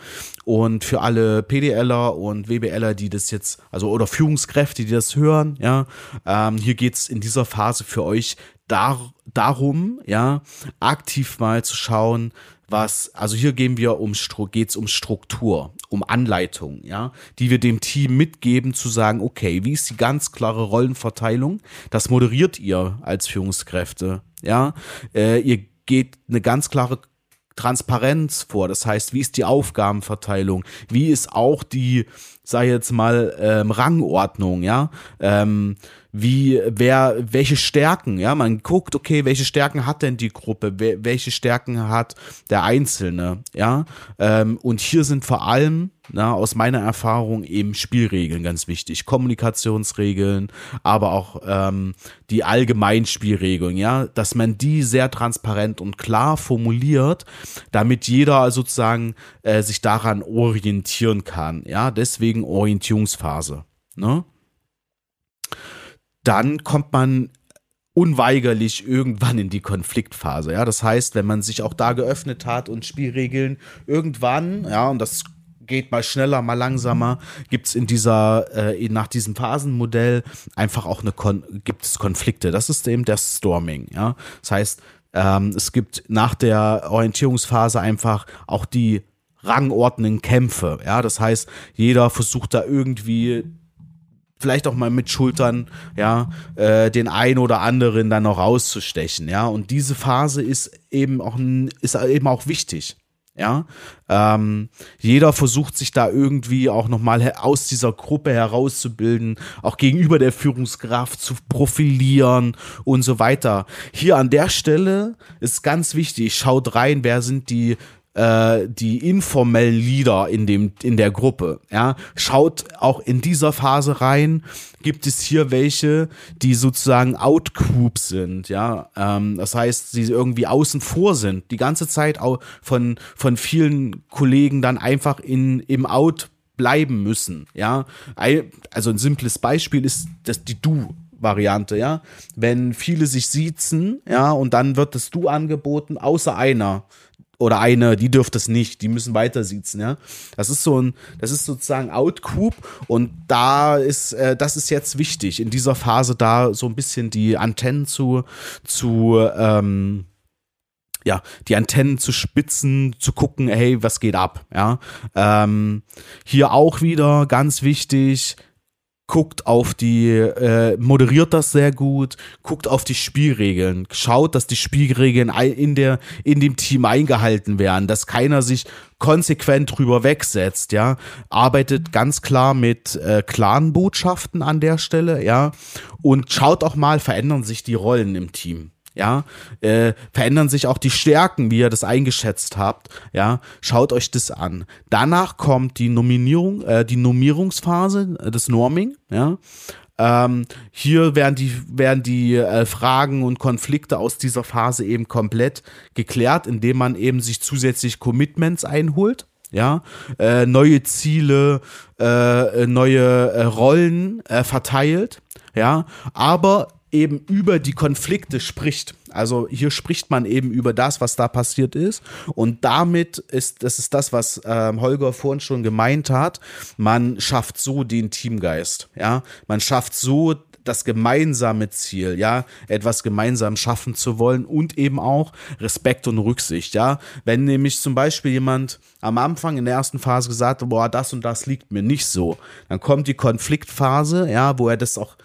und für alle PDLer und WBLer, die das jetzt, also oder Führungskräfte, die das hören, ja, ähm, hier geht's in dieser Phase für euch dar darum, ja, aktiv mal zu schauen, was, also hier gehen wir um, geht's um Struktur, um Anleitung, ja, die wir dem Team mitgeben, zu sagen, okay, wie ist die ganz klare Rollenverteilung? Das moderiert ihr als Führungskräfte, ja. Äh, ihr geht eine ganz klare Transparenz vor. Das heißt, wie ist die Aufgabenverteilung? Wie ist auch die, sei jetzt mal, ähm, Rangordnung, ja? Ähm, wie, wer, welche Stärken, ja, man guckt, okay, welche Stärken hat denn die Gruppe, welche Stärken hat der Einzelne, ja, ähm, und hier sind vor allem, na, aus meiner Erfahrung eben Spielregeln ganz wichtig, Kommunikationsregeln, aber auch ähm, die Allgemeinspielregeln, ja, dass man die sehr transparent und klar formuliert, damit jeder sozusagen äh, sich daran orientieren kann, ja, deswegen Orientierungsphase, ne? Dann kommt man unweigerlich irgendwann in die Konfliktphase. Ja, das heißt, wenn man sich auch da geöffnet hat und Spielregeln irgendwann, ja, und das geht mal schneller, mal langsamer, gibt es in dieser, äh, nach diesem Phasenmodell einfach auch eine Kon gibt es Konflikte. Das ist eben der Storming, ja. Das heißt, ähm, es gibt nach der Orientierungsphase einfach auch die rangordnenden Kämpfe, ja. Das heißt, jeder versucht da irgendwie vielleicht auch mal mit Schultern, ja, äh, den einen oder anderen dann noch rauszustechen, ja. Und diese Phase ist eben auch, ist eben auch wichtig. Ja, ähm, jeder versucht sich da irgendwie auch nochmal aus dieser Gruppe herauszubilden, auch gegenüber der Führungskraft zu profilieren und so weiter. Hier an der Stelle ist ganz wichtig, schaut rein, wer sind die äh, die informellen Leader in dem in der Gruppe. Ja, schaut auch in dieser Phase rein. Gibt es hier welche, die sozusagen Outgroup sind? Ja, ähm, das heißt, sie irgendwie außen vor sind, die ganze Zeit auch von von vielen Kollegen dann einfach in im Out bleiben müssen. Ja, also ein simples Beispiel ist das die Du Variante, ja. Wenn viele sich siezen, ja, und dann wird das Du angeboten, außer einer oder eine, die dürft es nicht, die müssen weiter sitzen, ja. Das ist so ein, das ist sozusagen Outcoup und da ist, äh, das ist jetzt wichtig, in dieser Phase da so ein bisschen die Antennen zu, zu, ähm, ja, die Antennen zu spitzen, zu gucken, hey, was geht ab, ja. Ähm, hier auch wieder ganz wichtig, guckt auf die, äh, moderiert das sehr gut, guckt auf die Spielregeln, schaut, dass die Spielregeln in der, in dem Team eingehalten werden, dass keiner sich konsequent drüber wegsetzt, ja, arbeitet ganz klar mit äh, klaren Botschaften an der Stelle, ja, und schaut auch mal, verändern sich die Rollen im Team ja, äh, verändern sich auch die Stärken, wie ihr das eingeschätzt habt, ja, schaut euch das an. Danach kommt die Nominierung, äh, die Normierungsphase, äh, das Norming, ja, ähm, hier werden die, werden die äh, Fragen und Konflikte aus dieser Phase eben komplett geklärt, indem man eben sich zusätzlich Commitments einholt. Ja, äh, neue Ziele, äh, neue äh, Rollen äh, verteilt, ja, aber eben über die Konflikte spricht. Also hier spricht man eben über das, was da passiert ist. Und damit ist, das ist das, was ähm, Holger vorhin schon gemeint hat, man schafft so den Teamgeist. Ja, man schafft so das gemeinsame Ziel, ja, etwas gemeinsam schaffen zu wollen und eben auch Respekt und Rücksicht, ja. Wenn nämlich zum Beispiel jemand am Anfang in der ersten Phase gesagt hat, boah, das und das liegt mir nicht so, dann kommt die Konfliktphase, ja, wo er das auch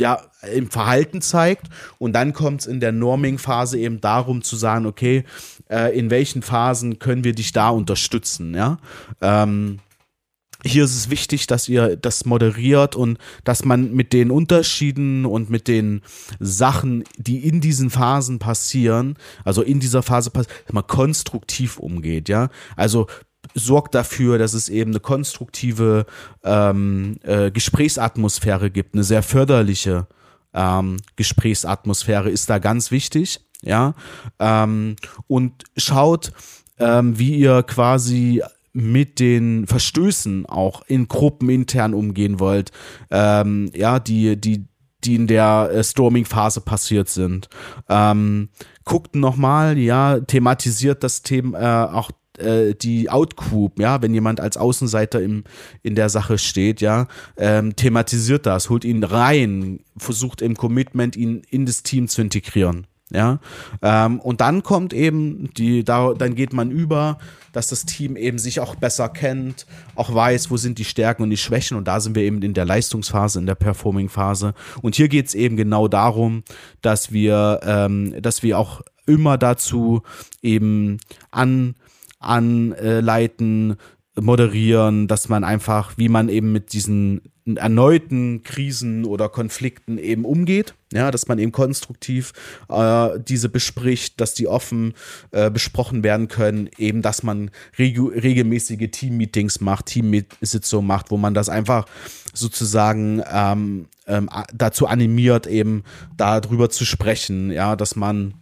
ja, im Verhalten zeigt. Und dann kommt es in der Norming-Phase eben darum zu sagen, okay, äh, in welchen Phasen können wir dich da unterstützen, ja. Ähm, hier ist es wichtig, dass ihr das moderiert und dass man mit den Unterschieden und mit den Sachen, die in diesen Phasen passieren, also in dieser Phase passiert, mal konstruktiv umgeht, ja. Also sorgt dafür, dass es eben eine konstruktive ähm, äh, Gesprächsatmosphäre gibt, eine sehr förderliche ähm, Gesprächsatmosphäre ist da ganz wichtig, ja. Ähm, und schaut, ähm, wie ihr quasi mit den Verstößen auch in Gruppen intern umgehen wollt, ähm, ja, die, die, die in der äh, Storming-Phase passiert sind. Ähm, guckt nochmal, ja, thematisiert das Thema, äh, auch äh, die Outgroup, ja, wenn jemand als Außenseiter im, in der Sache steht, ja, ähm, thematisiert das, holt ihn rein, versucht im Commitment ihn in das Team zu integrieren. Ja, ähm, und dann kommt eben die, da, dann geht man über, dass das Team eben sich auch besser kennt, auch weiß, wo sind die Stärken und die Schwächen. Und da sind wir eben in der Leistungsphase, in der Performing-Phase. Und hier geht es eben genau darum, dass wir, ähm, dass wir auch immer dazu eben an anleiten, moderieren, dass man einfach, wie man eben mit diesen erneuten Krisen oder Konflikten eben umgeht, ja, dass man eben konstruktiv äh, diese bespricht, dass die offen äh, besprochen werden können, eben, dass man regelmäßige Team-Meetings macht, Teamsitzungen macht, wo man das einfach sozusagen ähm, ähm, dazu animiert, eben darüber zu sprechen, ja, dass man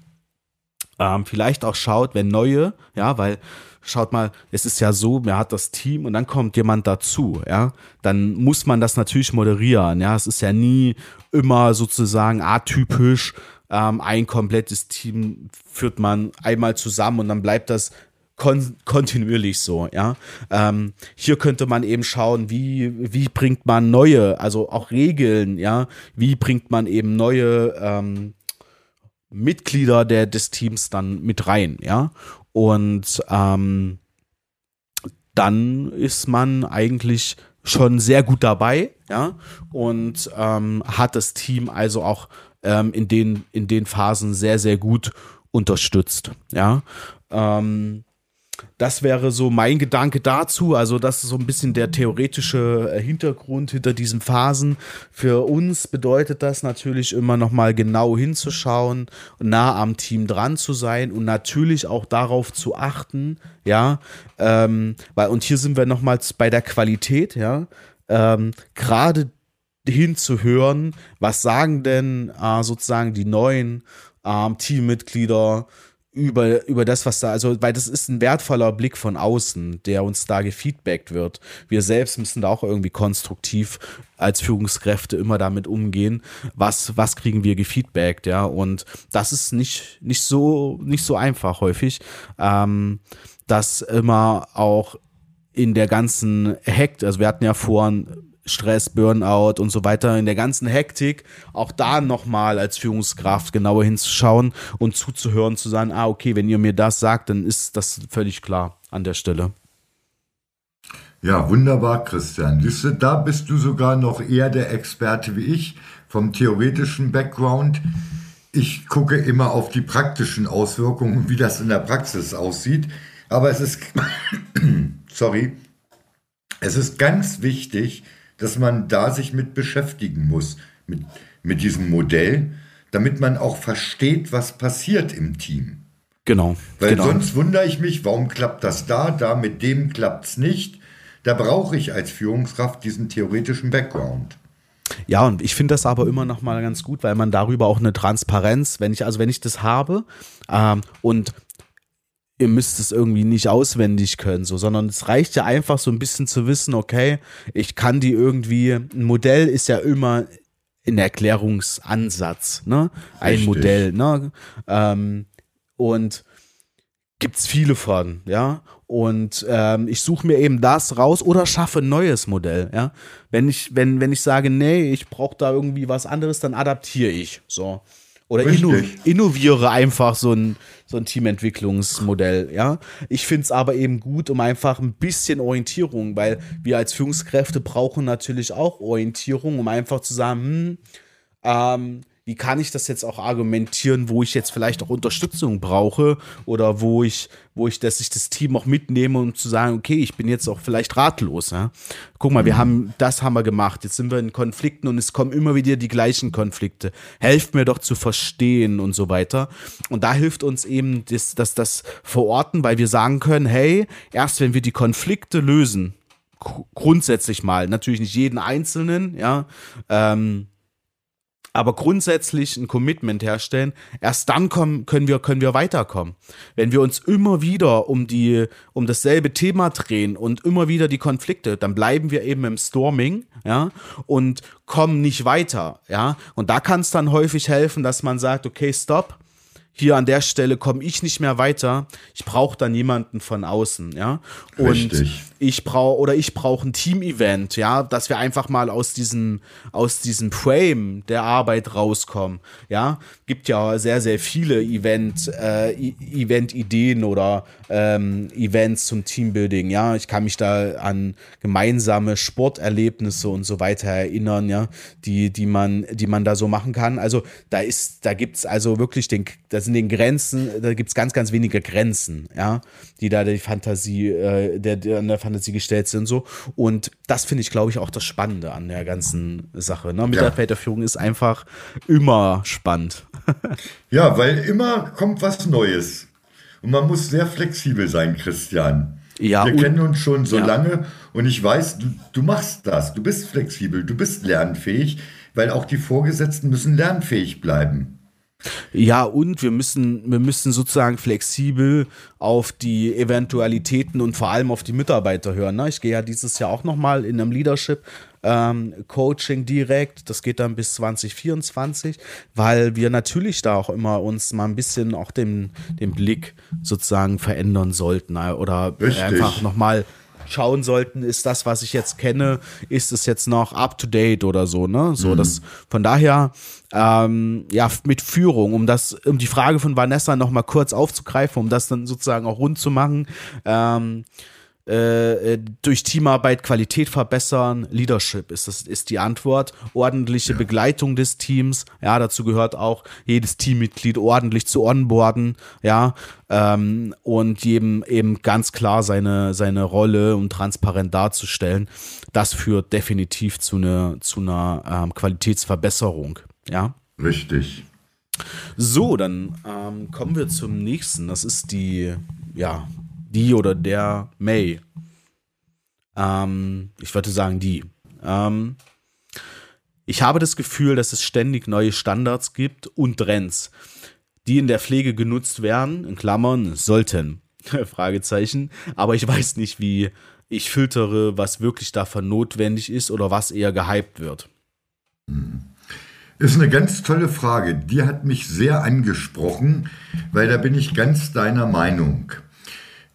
ähm, vielleicht auch schaut, wenn neue, ja, weil schaut mal, es ist ja so, man hat das Team und dann kommt jemand dazu, ja, dann muss man das natürlich moderieren, ja, es ist ja nie immer sozusagen atypisch, ähm, ein komplettes Team führt man einmal zusammen und dann bleibt das kon kontinuierlich so, ja. Ähm, hier könnte man eben schauen, wie, wie bringt man neue, also auch Regeln, ja, wie bringt man eben neue ähm, Mitglieder der, des Teams dann mit rein, ja. Und ähm, dann ist man eigentlich schon sehr gut dabei, ja, und ähm, hat das Team also auch ähm, in, den, in den Phasen sehr, sehr gut unterstützt, ja. Ähm, das wäre so mein Gedanke dazu. Also, das ist so ein bisschen der theoretische äh, Hintergrund hinter diesen Phasen. Für uns bedeutet das natürlich immer nochmal genau hinzuschauen, nah am Team dran zu sein und natürlich auch darauf zu achten, ja, ähm, weil, und hier sind wir nochmals bei der Qualität, ja, ähm, gerade hinzuhören, was sagen denn äh, sozusagen die neuen äh, Teammitglieder, über, über das, was da, also, weil das ist ein wertvoller Blick von außen, der uns da gefeedbackt wird. Wir selbst müssen da auch irgendwie konstruktiv als Führungskräfte immer damit umgehen, was, was kriegen wir gefeedbackt, ja. Und das ist nicht, nicht so, nicht so einfach häufig, ähm, das immer auch in der ganzen Hekt, also wir hatten ja vorhin Stress, Burnout und so weiter, in der ganzen Hektik, auch da nochmal als Führungskraft genauer hinzuschauen und zuzuhören, zu sagen, ah, okay, wenn ihr mir das sagt, dann ist das völlig klar an der Stelle. Ja, wunderbar, Christian. Siehst du, da bist du sogar noch eher der Experte wie ich vom theoretischen Background. Ich gucke immer auf die praktischen Auswirkungen, wie das in der Praxis aussieht. Aber es ist, sorry, es ist ganz wichtig, dass man da sich mit beschäftigen muss, mit, mit diesem Modell, damit man auch versteht, was passiert im Team. Genau. Weil genau. sonst wundere ich mich, warum klappt das da, da mit dem klappt es nicht. Da brauche ich als Führungskraft diesen theoretischen Background. Ja, und ich finde das aber immer noch mal ganz gut, weil man darüber auch eine Transparenz, wenn ich, also wenn ich das habe ähm, und ihr müsst es irgendwie nicht auswendig können, so, sondern es reicht ja einfach so ein bisschen zu wissen, okay, ich kann die irgendwie, ein Modell ist ja immer ein Erklärungsansatz, ne? Ein Richtig. Modell, ne? Ähm, und gibt's viele von, ja. Und ähm, ich suche mir eben das raus oder schaffe ein neues Modell, ja. Wenn ich, wenn, wenn ich sage, nee, ich brauche da irgendwie was anderes, dann adaptiere ich. So. Oder inno, innoviere einfach so ein, so ein Teamentwicklungsmodell, ja. Ich finde es aber eben gut, um einfach ein bisschen Orientierung, weil wir als Führungskräfte brauchen natürlich auch Orientierung, um einfach zu sagen, hm, ähm, wie kann ich das jetzt auch argumentieren, wo ich jetzt vielleicht auch Unterstützung brauche oder wo ich, wo ich, dass ich das Team auch mitnehme, um zu sagen, okay, ich bin jetzt auch vielleicht ratlos. Ja? Guck mal, wir mhm. haben, das haben wir gemacht. Jetzt sind wir in Konflikten und es kommen immer wieder die gleichen Konflikte. Helft mir doch zu verstehen und so weiter. Und da hilft uns eben das, das, das Verorten, weil wir sagen können, hey, erst wenn wir die Konflikte lösen, grundsätzlich mal, natürlich nicht jeden einzelnen, ja, ähm, aber grundsätzlich ein Commitment herstellen, erst dann kommen, können wir, können wir weiterkommen. Wenn wir uns immer wieder um die, um dasselbe Thema drehen und immer wieder die Konflikte, dann bleiben wir eben im Storming, ja, und kommen nicht weiter, ja. Und da kann es dann häufig helfen, dass man sagt, okay, stopp, hier an der Stelle komme ich nicht mehr weiter. Ich brauche dann jemanden von außen, ja. Und Richtig. ich brauche oder ich brauche ein Team-Event, ja, dass wir einfach mal aus diesem aus diesem Frame der Arbeit rauskommen, ja. Gibt ja sehr sehr viele Event äh, Event-Ideen oder ähm, Events zum Teambuilding, ja. Ich kann mich da an gemeinsame Sporterlebnisse und so weiter erinnern, ja, die die man die man da so machen kann. Also da ist da gibt's also wirklich den das in den Grenzen, da gibt es ganz, ganz wenige Grenzen, ja, die da die Fantasie, äh, der, der an der Fantasie gestellt sind so. Und das finde ich, glaube ich, auch das Spannende an der ganzen Sache. Ne? Mitarbeiterführung ja. ist einfach immer spannend. ja, weil immer kommt was Neues. Und man muss sehr flexibel sein, Christian. Ja, Wir kennen uns schon so ja. lange und ich weiß, du, du machst das. Du bist flexibel, du bist lernfähig, weil auch die Vorgesetzten müssen lernfähig bleiben. Ja, und wir müssen, wir müssen sozusagen flexibel auf die Eventualitäten und vor allem auf die Mitarbeiter hören. Ne? Ich gehe ja dieses Jahr auch nochmal in einem Leadership ähm, Coaching direkt. Das geht dann bis 2024, weil wir natürlich da auch immer uns mal ein bisschen auch den, den Blick sozusagen verändern sollten ne? oder Richtig. einfach nochmal schauen sollten, ist das, was ich jetzt kenne, ist es jetzt noch up to date oder so, ne? So, mhm. das von daher, ähm, ja, mit Führung, um das, um die Frage von Vanessa nochmal kurz aufzugreifen, um das dann sozusagen auch rund zu machen. Ähm, äh, äh, durch Teamarbeit Qualität verbessern, Leadership ist das ist die Antwort, ordentliche ja. Begleitung des Teams, ja, dazu gehört auch jedes Teammitglied ordentlich zu onboarden, ja, ähm, und jedem eben ganz klar seine seine Rolle und transparent darzustellen. Das führt definitiv zu einer zu einer ähm, Qualitätsverbesserung, ja. Richtig. So, dann ähm, kommen wir zum nächsten. Das ist die, ja, die oder der May. Ähm, ich würde sagen, die. Ähm, ich habe das Gefühl, dass es ständig neue Standards gibt und Trends, die in der Pflege genutzt werden, in Klammern, sollten. Fragezeichen. Aber ich weiß nicht, wie ich filtere, was wirklich davon notwendig ist oder was eher gehypt wird. Ist eine ganz tolle Frage. Die hat mich sehr angesprochen, weil da bin ich ganz deiner Meinung.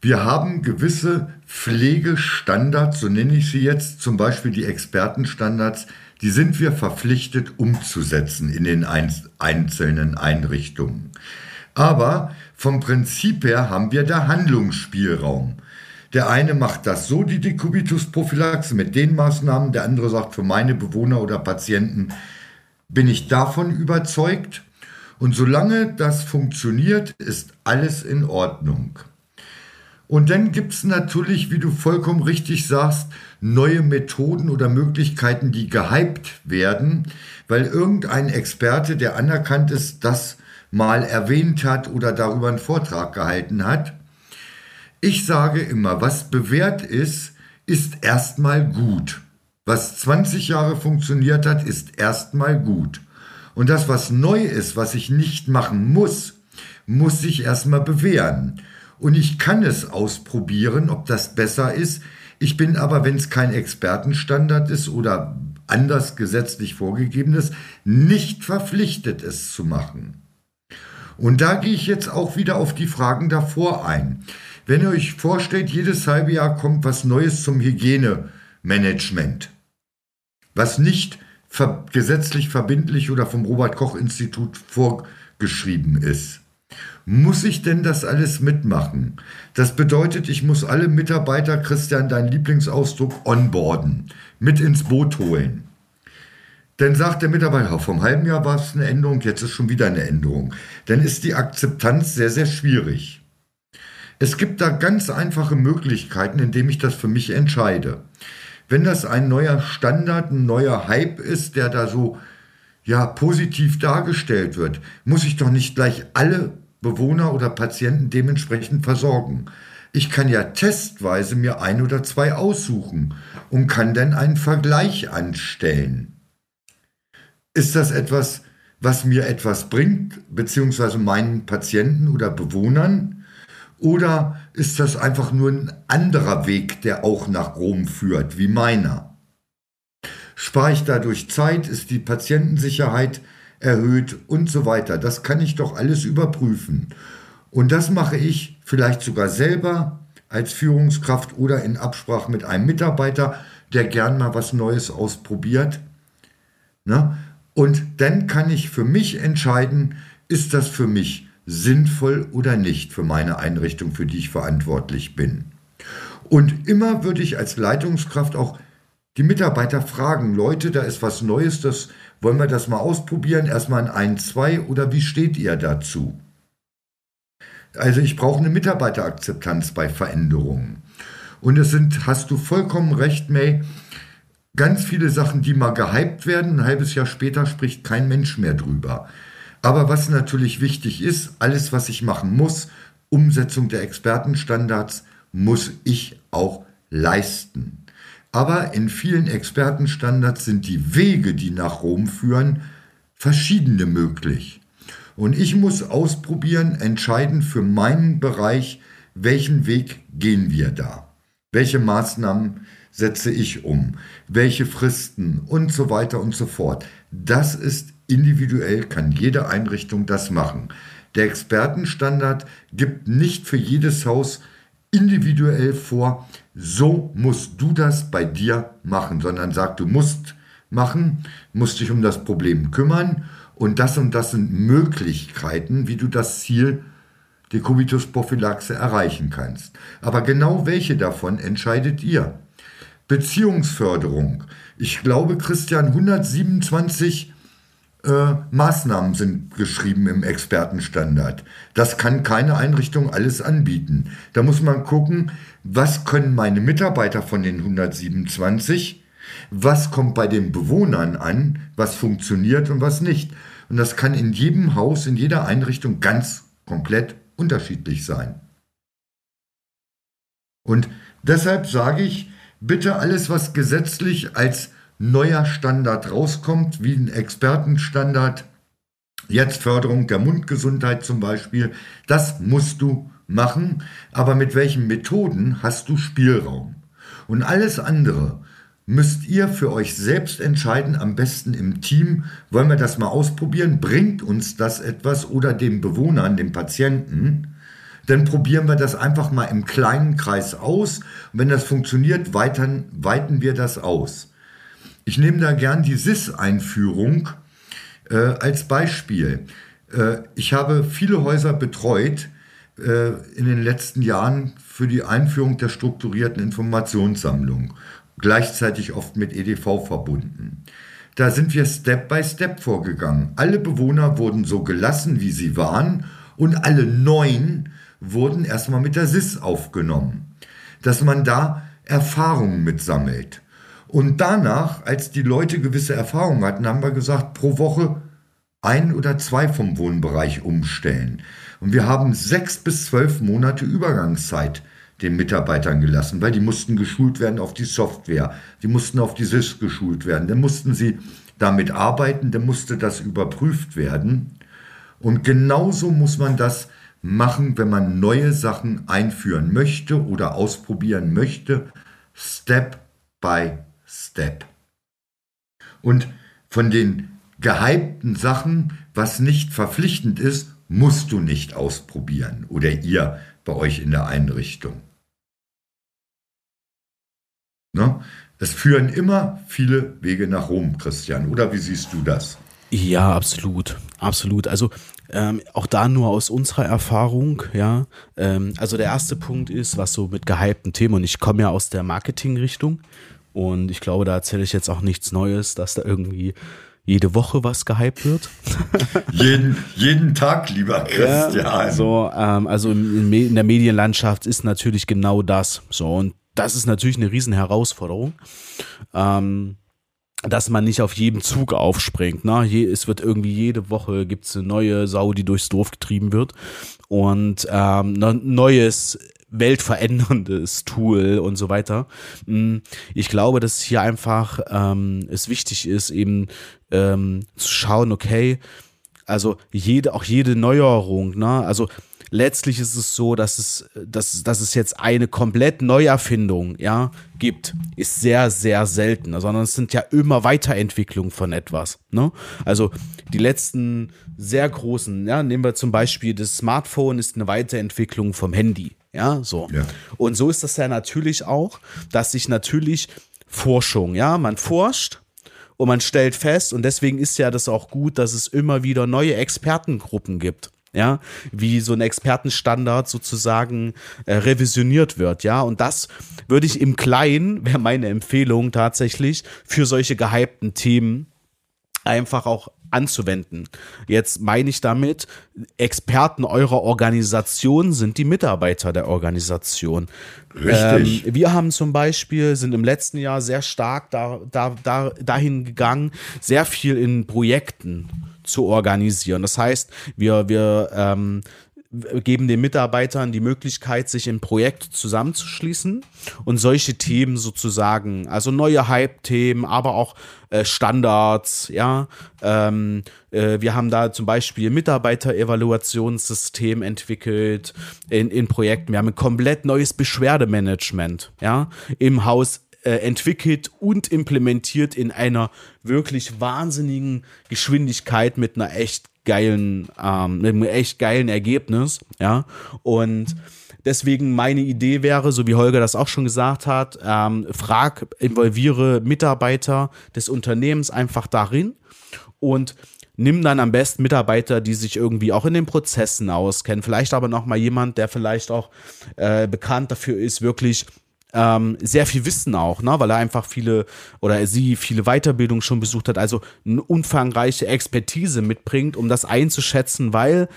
Wir haben gewisse Pflegestandards, so nenne ich sie jetzt, zum Beispiel die Expertenstandards, die sind wir verpflichtet umzusetzen in den einzelnen Einrichtungen. Aber vom Prinzip her haben wir da Handlungsspielraum. Der eine macht das so, die Dekubitusprophylaxe mit den Maßnahmen, der andere sagt, für meine Bewohner oder Patienten bin ich davon überzeugt. Und solange das funktioniert, ist alles in Ordnung. Und dann gibt es natürlich, wie du vollkommen richtig sagst, neue Methoden oder Möglichkeiten, die gehypt werden, weil irgendein Experte, der anerkannt ist, das mal erwähnt hat oder darüber einen Vortrag gehalten hat. Ich sage immer, was bewährt ist, ist erstmal gut. Was 20 Jahre funktioniert hat, ist erstmal gut. Und das, was neu ist, was ich nicht machen muss, muss sich erstmal bewähren und ich kann es ausprobieren, ob das besser ist. Ich bin aber, wenn es kein Expertenstandard ist oder anders gesetzlich vorgegeben ist, nicht verpflichtet, es zu machen. Und da gehe ich jetzt auch wieder auf die Fragen davor ein. Wenn ihr euch vorstellt, jedes halbe Jahr kommt was Neues zum Hygienemanagement, was nicht ver gesetzlich verbindlich oder vom Robert Koch Institut vorgeschrieben ist. Muss ich denn das alles mitmachen? Das bedeutet, ich muss alle Mitarbeiter, Christian, dein Lieblingsausdruck, onboarden, mit ins Boot holen. Dann sagt der Mitarbeiter, vom halben Jahr war es eine Änderung, jetzt ist schon wieder eine Änderung. Dann ist die Akzeptanz sehr, sehr schwierig. Es gibt da ganz einfache Möglichkeiten, indem ich das für mich entscheide. Wenn das ein neuer Standard, ein neuer Hype ist, der da so ja positiv dargestellt wird, muss ich doch nicht gleich alle Bewohner oder Patienten dementsprechend versorgen. Ich kann ja testweise mir ein oder zwei aussuchen und kann dann einen Vergleich anstellen. Ist das etwas, was mir etwas bringt, beziehungsweise meinen Patienten oder Bewohnern? Oder ist das einfach nur ein anderer Weg, der auch nach Rom führt, wie meiner? Spare ich dadurch Zeit? Ist die Patientensicherheit erhöht und so weiter. Das kann ich doch alles überprüfen. Und das mache ich vielleicht sogar selber als Führungskraft oder in Absprache mit einem Mitarbeiter, der gern mal was Neues ausprobiert. Ne? Und dann kann ich für mich entscheiden, ist das für mich sinnvoll oder nicht für meine Einrichtung, für die ich verantwortlich bin. Und immer würde ich als Leitungskraft auch die Mitarbeiter fragen, Leute, da ist was Neues, das wollen wir das mal ausprobieren? Erstmal ein 1, 2 oder wie steht ihr dazu? Also ich brauche eine Mitarbeiterakzeptanz bei Veränderungen. Und es sind, hast du vollkommen recht, May, ganz viele Sachen, die mal gehypt werden. Ein halbes Jahr später spricht kein Mensch mehr drüber. Aber was natürlich wichtig ist, alles, was ich machen muss, Umsetzung der Expertenstandards, muss ich auch leisten. Aber in vielen Expertenstandards sind die Wege, die nach Rom führen, verschiedene möglich. Und ich muss ausprobieren, entscheiden für meinen Bereich, welchen Weg gehen wir da? Welche Maßnahmen setze ich um? Welche Fristen und so weiter und so fort. Das ist individuell, kann jede Einrichtung das machen. Der Expertenstandard gibt nicht für jedes Haus individuell vor, so musst du das bei dir machen, sondern sagt, du musst machen, musst dich um das Problem kümmern und das und das sind Möglichkeiten, wie du das Ziel Dekubitusprophylaxe erreichen kannst. Aber genau welche davon entscheidet ihr? Beziehungsförderung. Ich glaube, Christian, 127 äh, Maßnahmen sind geschrieben im Expertenstandard. Das kann keine Einrichtung alles anbieten. Da muss man gucken, was können meine Mitarbeiter von den 127, was kommt bei den Bewohnern an, was funktioniert und was nicht. Und das kann in jedem Haus, in jeder Einrichtung ganz komplett unterschiedlich sein. Und deshalb sage ich, bitte alles, was gesetzlich als neuer Standard rauskommt, wie ein Expertenstandard, jetzt Förderung der Mundgesundheit zum Beispiel, das musst du machen, aber mit welchen Methoden hast du Spielraum? Und alles andere müsst ihr für euch selbst entscheiden, am besten im Team. Wollen wir das mal ausprobieren? Bringt uns das etwas oder den Bewohnern, den Patienten? Dann probieren wir das einfach mal im kleinen Kreis aus. Und wenn das funktioniert, weitern, weiten wir das aus. Ich nehme da gern die SIS-Einführung äh, als Beispiel. Äh, ich habe viele Häuser betreut äh, in den letzten Jahren für die Einführung der strukturierten Informationssammlung gleichzeitig oft mit EDV verbunden. Da sind wir Step by Step vorgegangen. Alle Bewohner wurden so gelassen, wie sie waren, und alle neun wurden erstmal mit der SIS aufgenommen. Dass man da Erfahrungen mitsammelt. Und danach, als die Leute gewisse Erfahrungen hatten, haben wir gesagt, pro Woche ein oder zwei vom Wohnbereich umstellen. Und wir haben sechs bis zwölf Monate Übergangszeit den Mitarbeitern gelassen, weil die mussten geschult werden auf die Software, die mussten auf die SIS geschult werden, dann mussten sie damit arbeiten, dann musste das überprüft werden. Und genauso muss man das machen, wenn man neue Sachen einführen möchte oder ausprobieren möchte, Step by Step. Und von den gehypten Sachen, was nicht verpflichtend ist, musst du nicht ausprobieren oder ihr bei euch in der Einrichtung. Ne? Es führen immer viele Wege nach Rom, Christian. Oder wie siehst du das? Ja, absolut, absolut. Also ähm, auch da nur aus unserer Erfahrung, ja. Ähm, also der erste Punkt ist, was so mit gehypten Themen, und ich komme ja aus der Marketing-Richtung und ich glaube, da erzähle ich jetzt auch nichts Neues, dass da irgendwie jede Woche was gehypt wird. jeden, jeden Tag, lieber Christian. Ja, so, ähm, also in, in der Medienlandschaft ist natürlich genau das. So, und das ist natürlich eine riesen Herausforderung. Ähm, dass man nicht auf jedem Zug aufspringt. Ne? Je, es wird irgendwie jede Woche gibt's eine neue Sau, die durchs Dorf getrieben wird und ähm, neues weltveränderndes Tool und so weiter. Hm, ich glaube, dass hier einfach ähm, es wichtig ist, eben ähm, zu schauen, okay, also jede, auch jede Neuerung, ne? Also letztlich ist es so, dass es, dass, dass es jetzt eine komplett Neuerfindung, ja, gibt, ist sehr, sehr selten, sondern es sind ja immer Weiterentwicklungen von etwas, ne? Also die letzten sehr großen, ja, nehmen wir zum Beispiel das Smartphone ist eine Weiterentwicklung vom Handy, ja, so. Ja. Und so ist das ja natürlich auch, dass sich natürlich Forschung, ja, man forscht und man stellt fest, und deswegen ist ja das auch gut, dass es immer wieder neue Expertengruppen gibt ja, wie so ein Expertenstandard sozusagen äh, revisioniert wird, ja, und das würde ich im Kleinen, wäre meine Empfehlung tatsächlich, für solche gehypten Themen einfach auch anzuwenden. Jetzt meine ich damit, Experten eurer Organisation sind die Mitarbeiter der Organisation. Richtig. Ähm, wir haben zum Beispiel, sind im letzten Jahr sehr stark da, da, da, dahin gegangen, sehr viel in Projekten zu organisieren. Das heißt, wir, wir ähm, geben den Mitarbeitern die Möglichkeit, sich im Projekt zusammenzuschließen und solche Themen sozusagen, also neue Hype-Themen, aber auch äh, Standards, ja. Ähm, äh, wir haben da zum Beispiel Mitarbeiter-Evaluationssystem entwickelt in, in Projekten. Wir haben ein komplett neues Beschwerdemanagement, ja, im Haus äh, entwickelt und implementiert in einer wirklich wahnsinnigen Geschwindigkeit mit einer echt geilen, ähm, mit einem echt geilen Ergebnis, ja. Und deswegen meine Idee wäre, so wie Holger das auch schon gesagt hat, ähm, frag, involviere Mitarbeiter des Unternehmens einfach darin und nimm dann am besten Mitarbeiter, die sich irgendwie auch in den Prozessen auskennen. Vielleicht aber noch mal jemand, der vielleicht auch äh, bekannt dafür ist, wirklich ähm, sehr viel Wissen auch, ne? weil er einfach viele oder sie viele Weiterbildungen schon besucht hat, also eine umfangreiche Expertise mitbringt, um das einzuschätzen, weil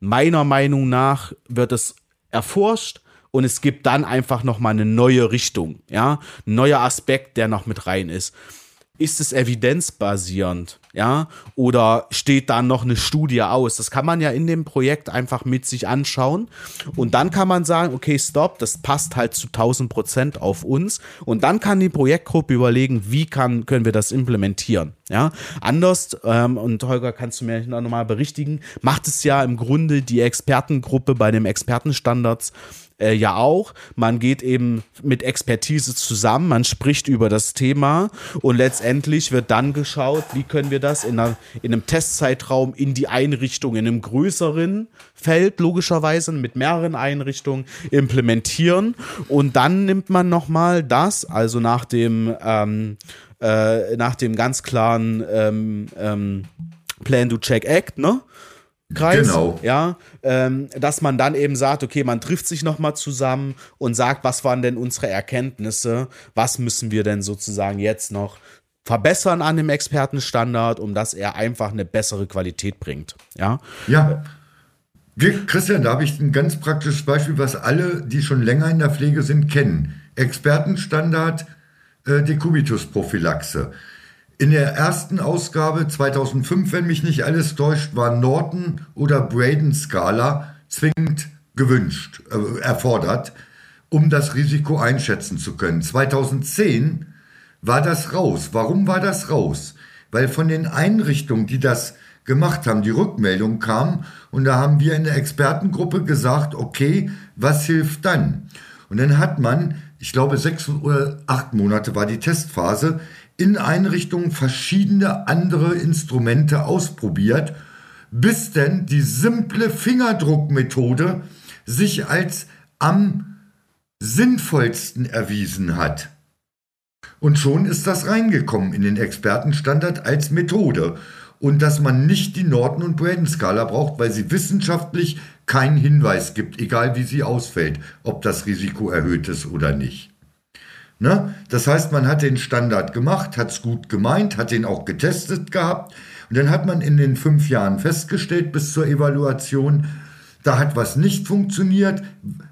meiner Meinung nach wird es erforscht und es gibt dann einfach noch mal eine neue Richtung, ja, ein neuer Aspekt, der noch mit rein ist. Ist es evidenzbasierend? Ja, oder steht da noch eine Studie aus? Das kann man ja in dem Projekt einfach mit sich anschauen und dann kann man sagen, okay, stopp, das passt halt zu 1000 Prozent auf uns und dann kann die Projektgruppe überlegen, wie kann, können wir das implementieren, ja. Anders, ähm, und Holger, kannst du mir nochmal berichtigen, macht es ja im Grunde die Expertengruppe bei dem Expertenstandards äh, ja auch. Man geht eben mit Expertise zusammen, man spricht über das Thema und letztendlich wird dann geschaut, wie können wir das in, einer, in einem Testzeitraum in die Einrichtung, in einem größeren Feld, logischerweise mit mehreren Einrichtungen implementieren. Und dann nimmt man nochmal das, also nach dem, ähm, äh, nach dem ganz klaren ähm, ähm, Plan to Check Act, ne? Kreis, genau. ja, ähm, dass man dann eben sagt, okay, man trifft sich nochmal zusammen und sagt, was waren denn unsere Erkenntnisse, was müssen wir denn sozusagen jetzt noch verbessern an dem Expertenstandard, um dass er einfach eine bessere Qualität bringt, ja. Ja. Wir, Christian, da habe ich ein ganz praktisches Beispiel, was alle, die schon länger in der Pflege sind, kennen. Expertenstandard äh, Dekubitus-Prophylaxe. In der ersten Ausgabe 2005, wenn mich nicht alles täuscht, war Norton oder Braden-Skala zwingend gewünscht, äh, erfordert, um das Risiko einschätzen zu können. 2010 war das raus. Warum war das raus? Weil von den Einrichtungen, die das gemacht haben, die Rückmeldung kam und da haben wir in der Expertengruppe gesagt, okay, was hilft dann? Und dann hat man, ich glaube sechs oder acht Monate war die Testphase, in Einrichtungen verschiedene andere Instrumente ausprobiert, bis denn die simple Fingerdruckmethode sich als am sinnvollsten erwiesen hat. Und schon ist das reingekommen in den Expertenstandard als Methode. Und dass man nicht die Norton- und Braden-Skala braucht, weil sie wissenschaftlich keinen Hinweis gibt, egal wie sie ausfällt, ob das Risiko erhöht ist oder nicht. Ne? Das heißt, man hat den Standard gemacht, hat es gut gemeint, hat den auch getestet gehabt. Und dann hat man in den fünf Jahren festgestellt, bis zur Evaluation, da hat was nicht funktioniert,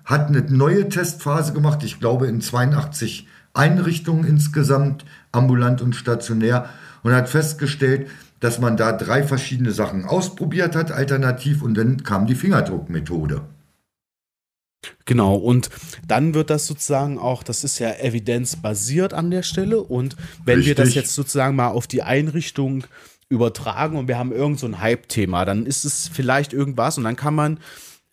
hat eine neue Testphase gemacht, ich glaube in 82 Einrichtungen insgesamt, ambulant und stationär, und hat festgestellt, dass man da drei verschiedene Sachen ausprobiert hat, alternativ, und dann kam die Fingerdruckmethode. Genau, und dann wird das sozusagen auch, das ist ja evidenzbasiert an der Stelle. Und wenn Richtig. wir das jetzt sozusagen mal auf die Einrichtung übertragen und wir haben irgend so ein Hype-Thema, dann ist es vielleicht irgendwas und dann kann man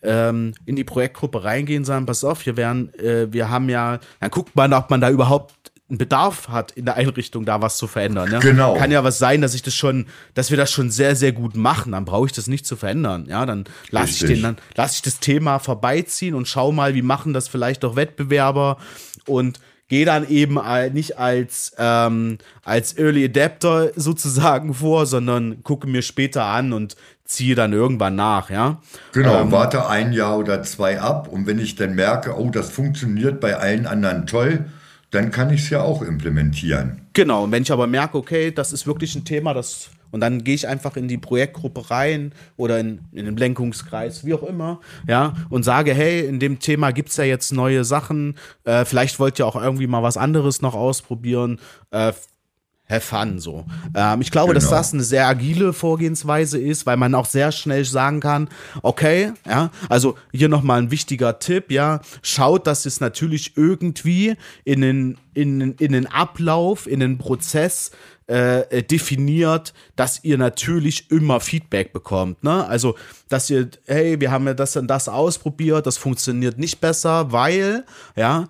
ähm, in die Projektgruppe reingehen und sagen, pass auf, wir werden, äh, wir haben ja, dann guckt man, ob man da überhaupt einen Bedarf hat, in der Einrichtung da was zu verändern. Ja? Genau. Kann ja was sein, dass ich das schon, dass wir das schon sehr, sehr gut machen. Dann brauche ich das nicht zu verändern. Ja, dann lasse ich den, dann lasse ich das Thema vorbeiziehen und schau mal, wie machen das vielleicht auch Wettbewerber und gehe dann eben nicht als, ähm, als Early Adapter sozusagen vor, sondern gucke mir später an und ziehe dann irgendwann nach, ja. Genau, ähm, warte ein Jahr oder zwei ab und wenn ich dann merke, oh, das funktioniert bei allen anderen toll, dann kann ich es ja auch implementieren. Genau, und wenn ich aber merke, okay, das ist wirklich ein Thema, das und dann gehe ich einfach in die Projektgruppe rein oder in, in den Lenkungskreis, wie auch immer, ja, und sage, hey, in dem Thema gibt es ja jetzt neue Sachen, äh, vielleicht wollt ihr auch irgendwie mal was anderes noch ausprobieren. Äh, have fun so. Ähm, ich glaube, genau. dass das eine sehr agile Vorgehensweise ist, weil man auch sehr schnell sagen kann, okay, ja, also hier nochmal ein wichtiger Tipp, ja, schaut, dass es natürlich irgendwie in den, in, in den Ablauf, in den Prozess äh, definiert, dass ihr natürlich immer Feedback bekommt. Ne? Also, dass ihr, hey, wir haben ja das und das ausprobiert, das funktioniert nicht besser, weil, ja,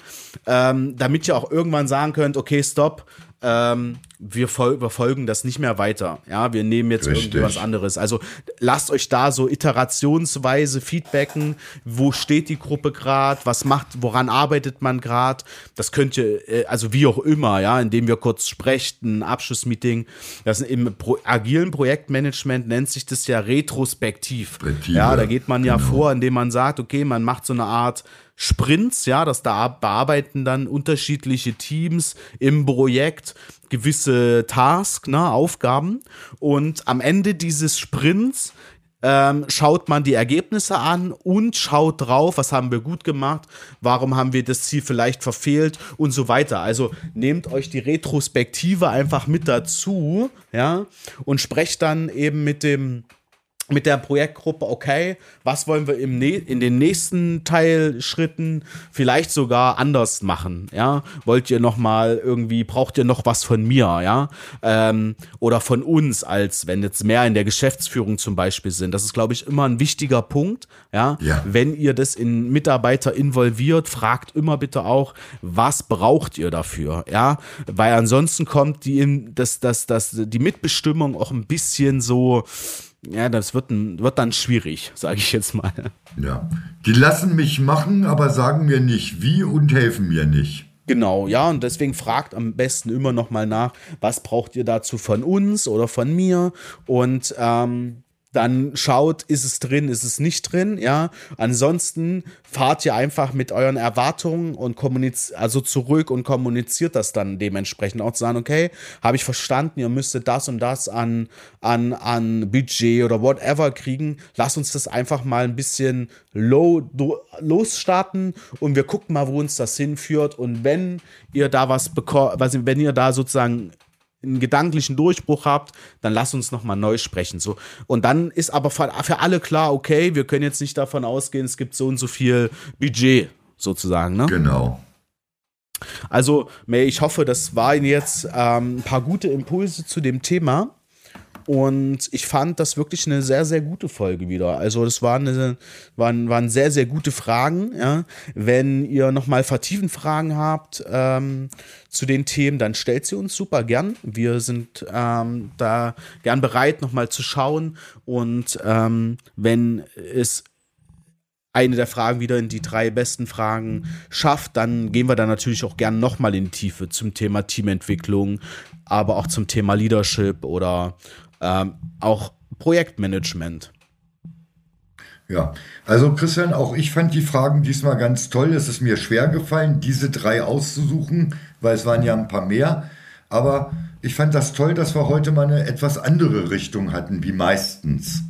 ähm, damit ihr auch irgendwann sagen könnt, okay, stopp, ähm, wir verfolgen das nicht mehr weiter. Ja, wir nehmen jetzt Richtig. irgendwie was anderes. Also lasst euch da so iterationsweise feedbacken. Wo steht die Gruppe gerade? Was macht, woran arbeitet man gerade? Das könnt ihr, äh, also wie auch immer, ja, indem wir kurz sprechen, ein Abschlussmeeting. Das im Pro agilen Projektmanagement nennt sich das ja retrospektiv. Retive, ja, da geht man ja genau. vor, indem man sagt, okay, man macht so eine Art Sprints, ja, das da bearbeiten dann unterschiedliche Teams im Projekt gewisse Tasks, ne, Aufgaben und am Ende dieses Sprints ähm, schaut man die Ergebnisse an und schaut drauf, was haben wir gut gemacht, warum haben wir das Ziel vielleicht verfehlt und so weiter. Also nehmt euch die Retrospektive einfach mit dazu, ja, und sprecht dann eben mit dem mit der Projektgruppe, okay, was wollen wir im in den nächsten Teilschritten vielleicht sogar anders machen, ja? Wollt ihr noch mal irgendwie, braucht ihr noch was von mir, ja? Ähm, oder von uns, als wenn jetzt mehr in der Geschäftsführung zum Beispiel sind. Das ist, glaube ich, immer ein wichtiger Punkt, ja? ja? Wenn ihr das in Mitarbeiter involviert, fragt immer bitte auch, was braucht ihr dafür, ja? Weil ansonsten kommt die, das, das, das, die Mitbestimmung auch ein bisschen so, ja, das wird, wird dann schwierig, sage ich jetzt mal. Ja, die lassen mich machen, aber sagen mir nicht wie und helfen mir nicht. Genau, ja, und deswegen fragt am besten immer noch mal nach, was braucht ihr dazu von uns oder von mir und ähm, dann schaut, ist es drin, ist es nicht drin, ja. Ansonsten fahrt ihr einfach mit euren Erwartungen und kommuniziert, also zurück und kommuniziert das dann dementsprechend auch zu sagen, okay, habe ich verstanden, ihr müsstet das und das an, an, an Budget oder whatever kriegen. Lasst uns das einfach mal ein bisschen low losstarten und wir gucken mal, wo uns das hinführt. Und wenn ihr da was bekommt, wenn ihr da sozusagen einen gedanklichen Durchbruch habt, dann lasst uns nochmal neu sprechen. So. Und dann ist aber für alle klar, okay, wir können jetzt nicht davon ausgehen, es gibt so und so viel Budget sozusagen. Ne? Genau. Also, May, ich hoffe, das waren jetzt ähm, ein paar gute Impulse zu dem Thema. Und ich fand das wirklich eine sehr, sehr gute Folge wieder. Also das waren, eine, waren, waren sehr, sehr gute Fragen. Ja. Wenn ihr nochmal vertiefend Fragen habt ähm, zu den Themen, dann stellt sie uns super gern. Wir sind ähm, da gern bereit, nochmal zu schauen. Und ähm, wenn es eine der Fragen wieder in die drei besten Fragen schafft, dann gehen wir da natürlich auch gern nochmal in die Tiefe zum Thema Teamentwicklung, aber auch zum Thema Leadership oder ähm, auch Projektmanagement. Ja, also Christian, auch ich fand die Fragen diesmal ganz toll. Es ist mir schwer gefallen, diese drei auszusuchen, weil es waren ja ein paar mehr. Aber ich fand das toll, dass wir heute mal eine etwas andere Richtung hatten, wie meistens.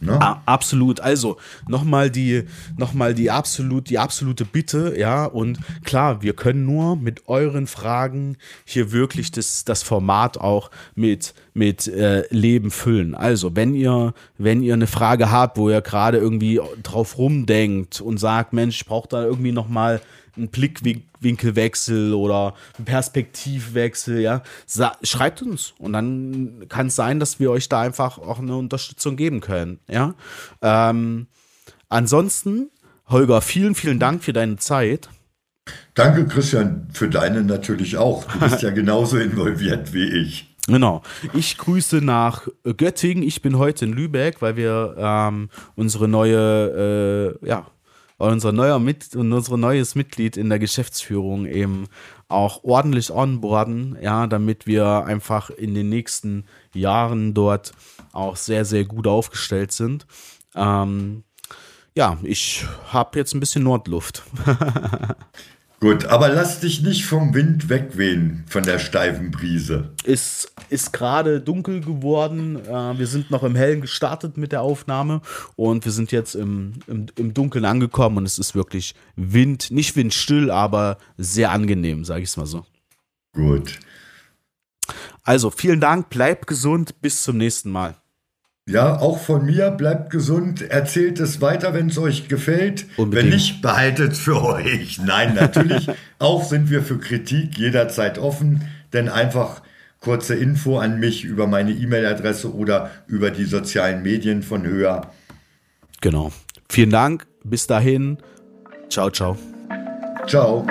Ne? Absolut. Also nochmal die, noch die absolut, die absolute Bitte, ja. Und klar, wir können nur mit euren Fragen hier wirklich das, das Format auch mit, mit äh, Leben füllen. Also, wenn ihr, wenn ihr eine Frage habt, wo ihr gerade irgendwie drauf rumdenkt und sagt, Mensch, ich brauche da irgendwie nochmal einen Blickwinkelwechsel oder einen Perspektivwechsel, ja, schreibt uns und dann kann es sein, dass wir euch da einfach auch eine Unterstützung geben können, ja. Ähm, ansonsten, Holger, vielen, vielen Dank für deine Zeit. Danke, Christian, für deine natürlich auch. Du bist ja genauso involviert wie ich. Genau. Ich grüße nach Göttingen. Ich bin heute in Lübeck, weil wir ähm, unsere neue, äh, ja, unser neuer Mit und unser neues Mitglied in der Geschäftsführung eben auch ordentlich onboarden, ja, damit wir einfach in den nächsten Jahren dort auch sehr, sehr gut aufgestellt sind. Ähm, ja, ich habe jetzt ein bisschen Nordluft. Gut, aber lass dich nicht vom Wind wegwehen, von der steifen Brise. Ist, ist gerade dunkel geworden. Äh, wir sind noch im Hellen gestartet mit der Aufnahme und wir sind jetzt im, im, im Dunkeln angekommen und es ist wirklich Wind, nicht windstill, aber sehr angenehm, sage ich es mal so. Gut. Also vielen Dank, bleibt gesund, bis zum nächsten Mal. Ja, auch von mir, bleibt gesund, erzählt es weiter, wenn es euch gefällt. Unbedingt. Wenn nicht, behaltet es für euch. Nein, natürlich, auch sind wir für Kritik jederzeit offen, denn einfach kurze Info an mich über meine E-Mail-Adresse oder über die sozialen Medien von Höher. Genau. Vielen Dank, bis dahin. Ciao, ciao. Ciao.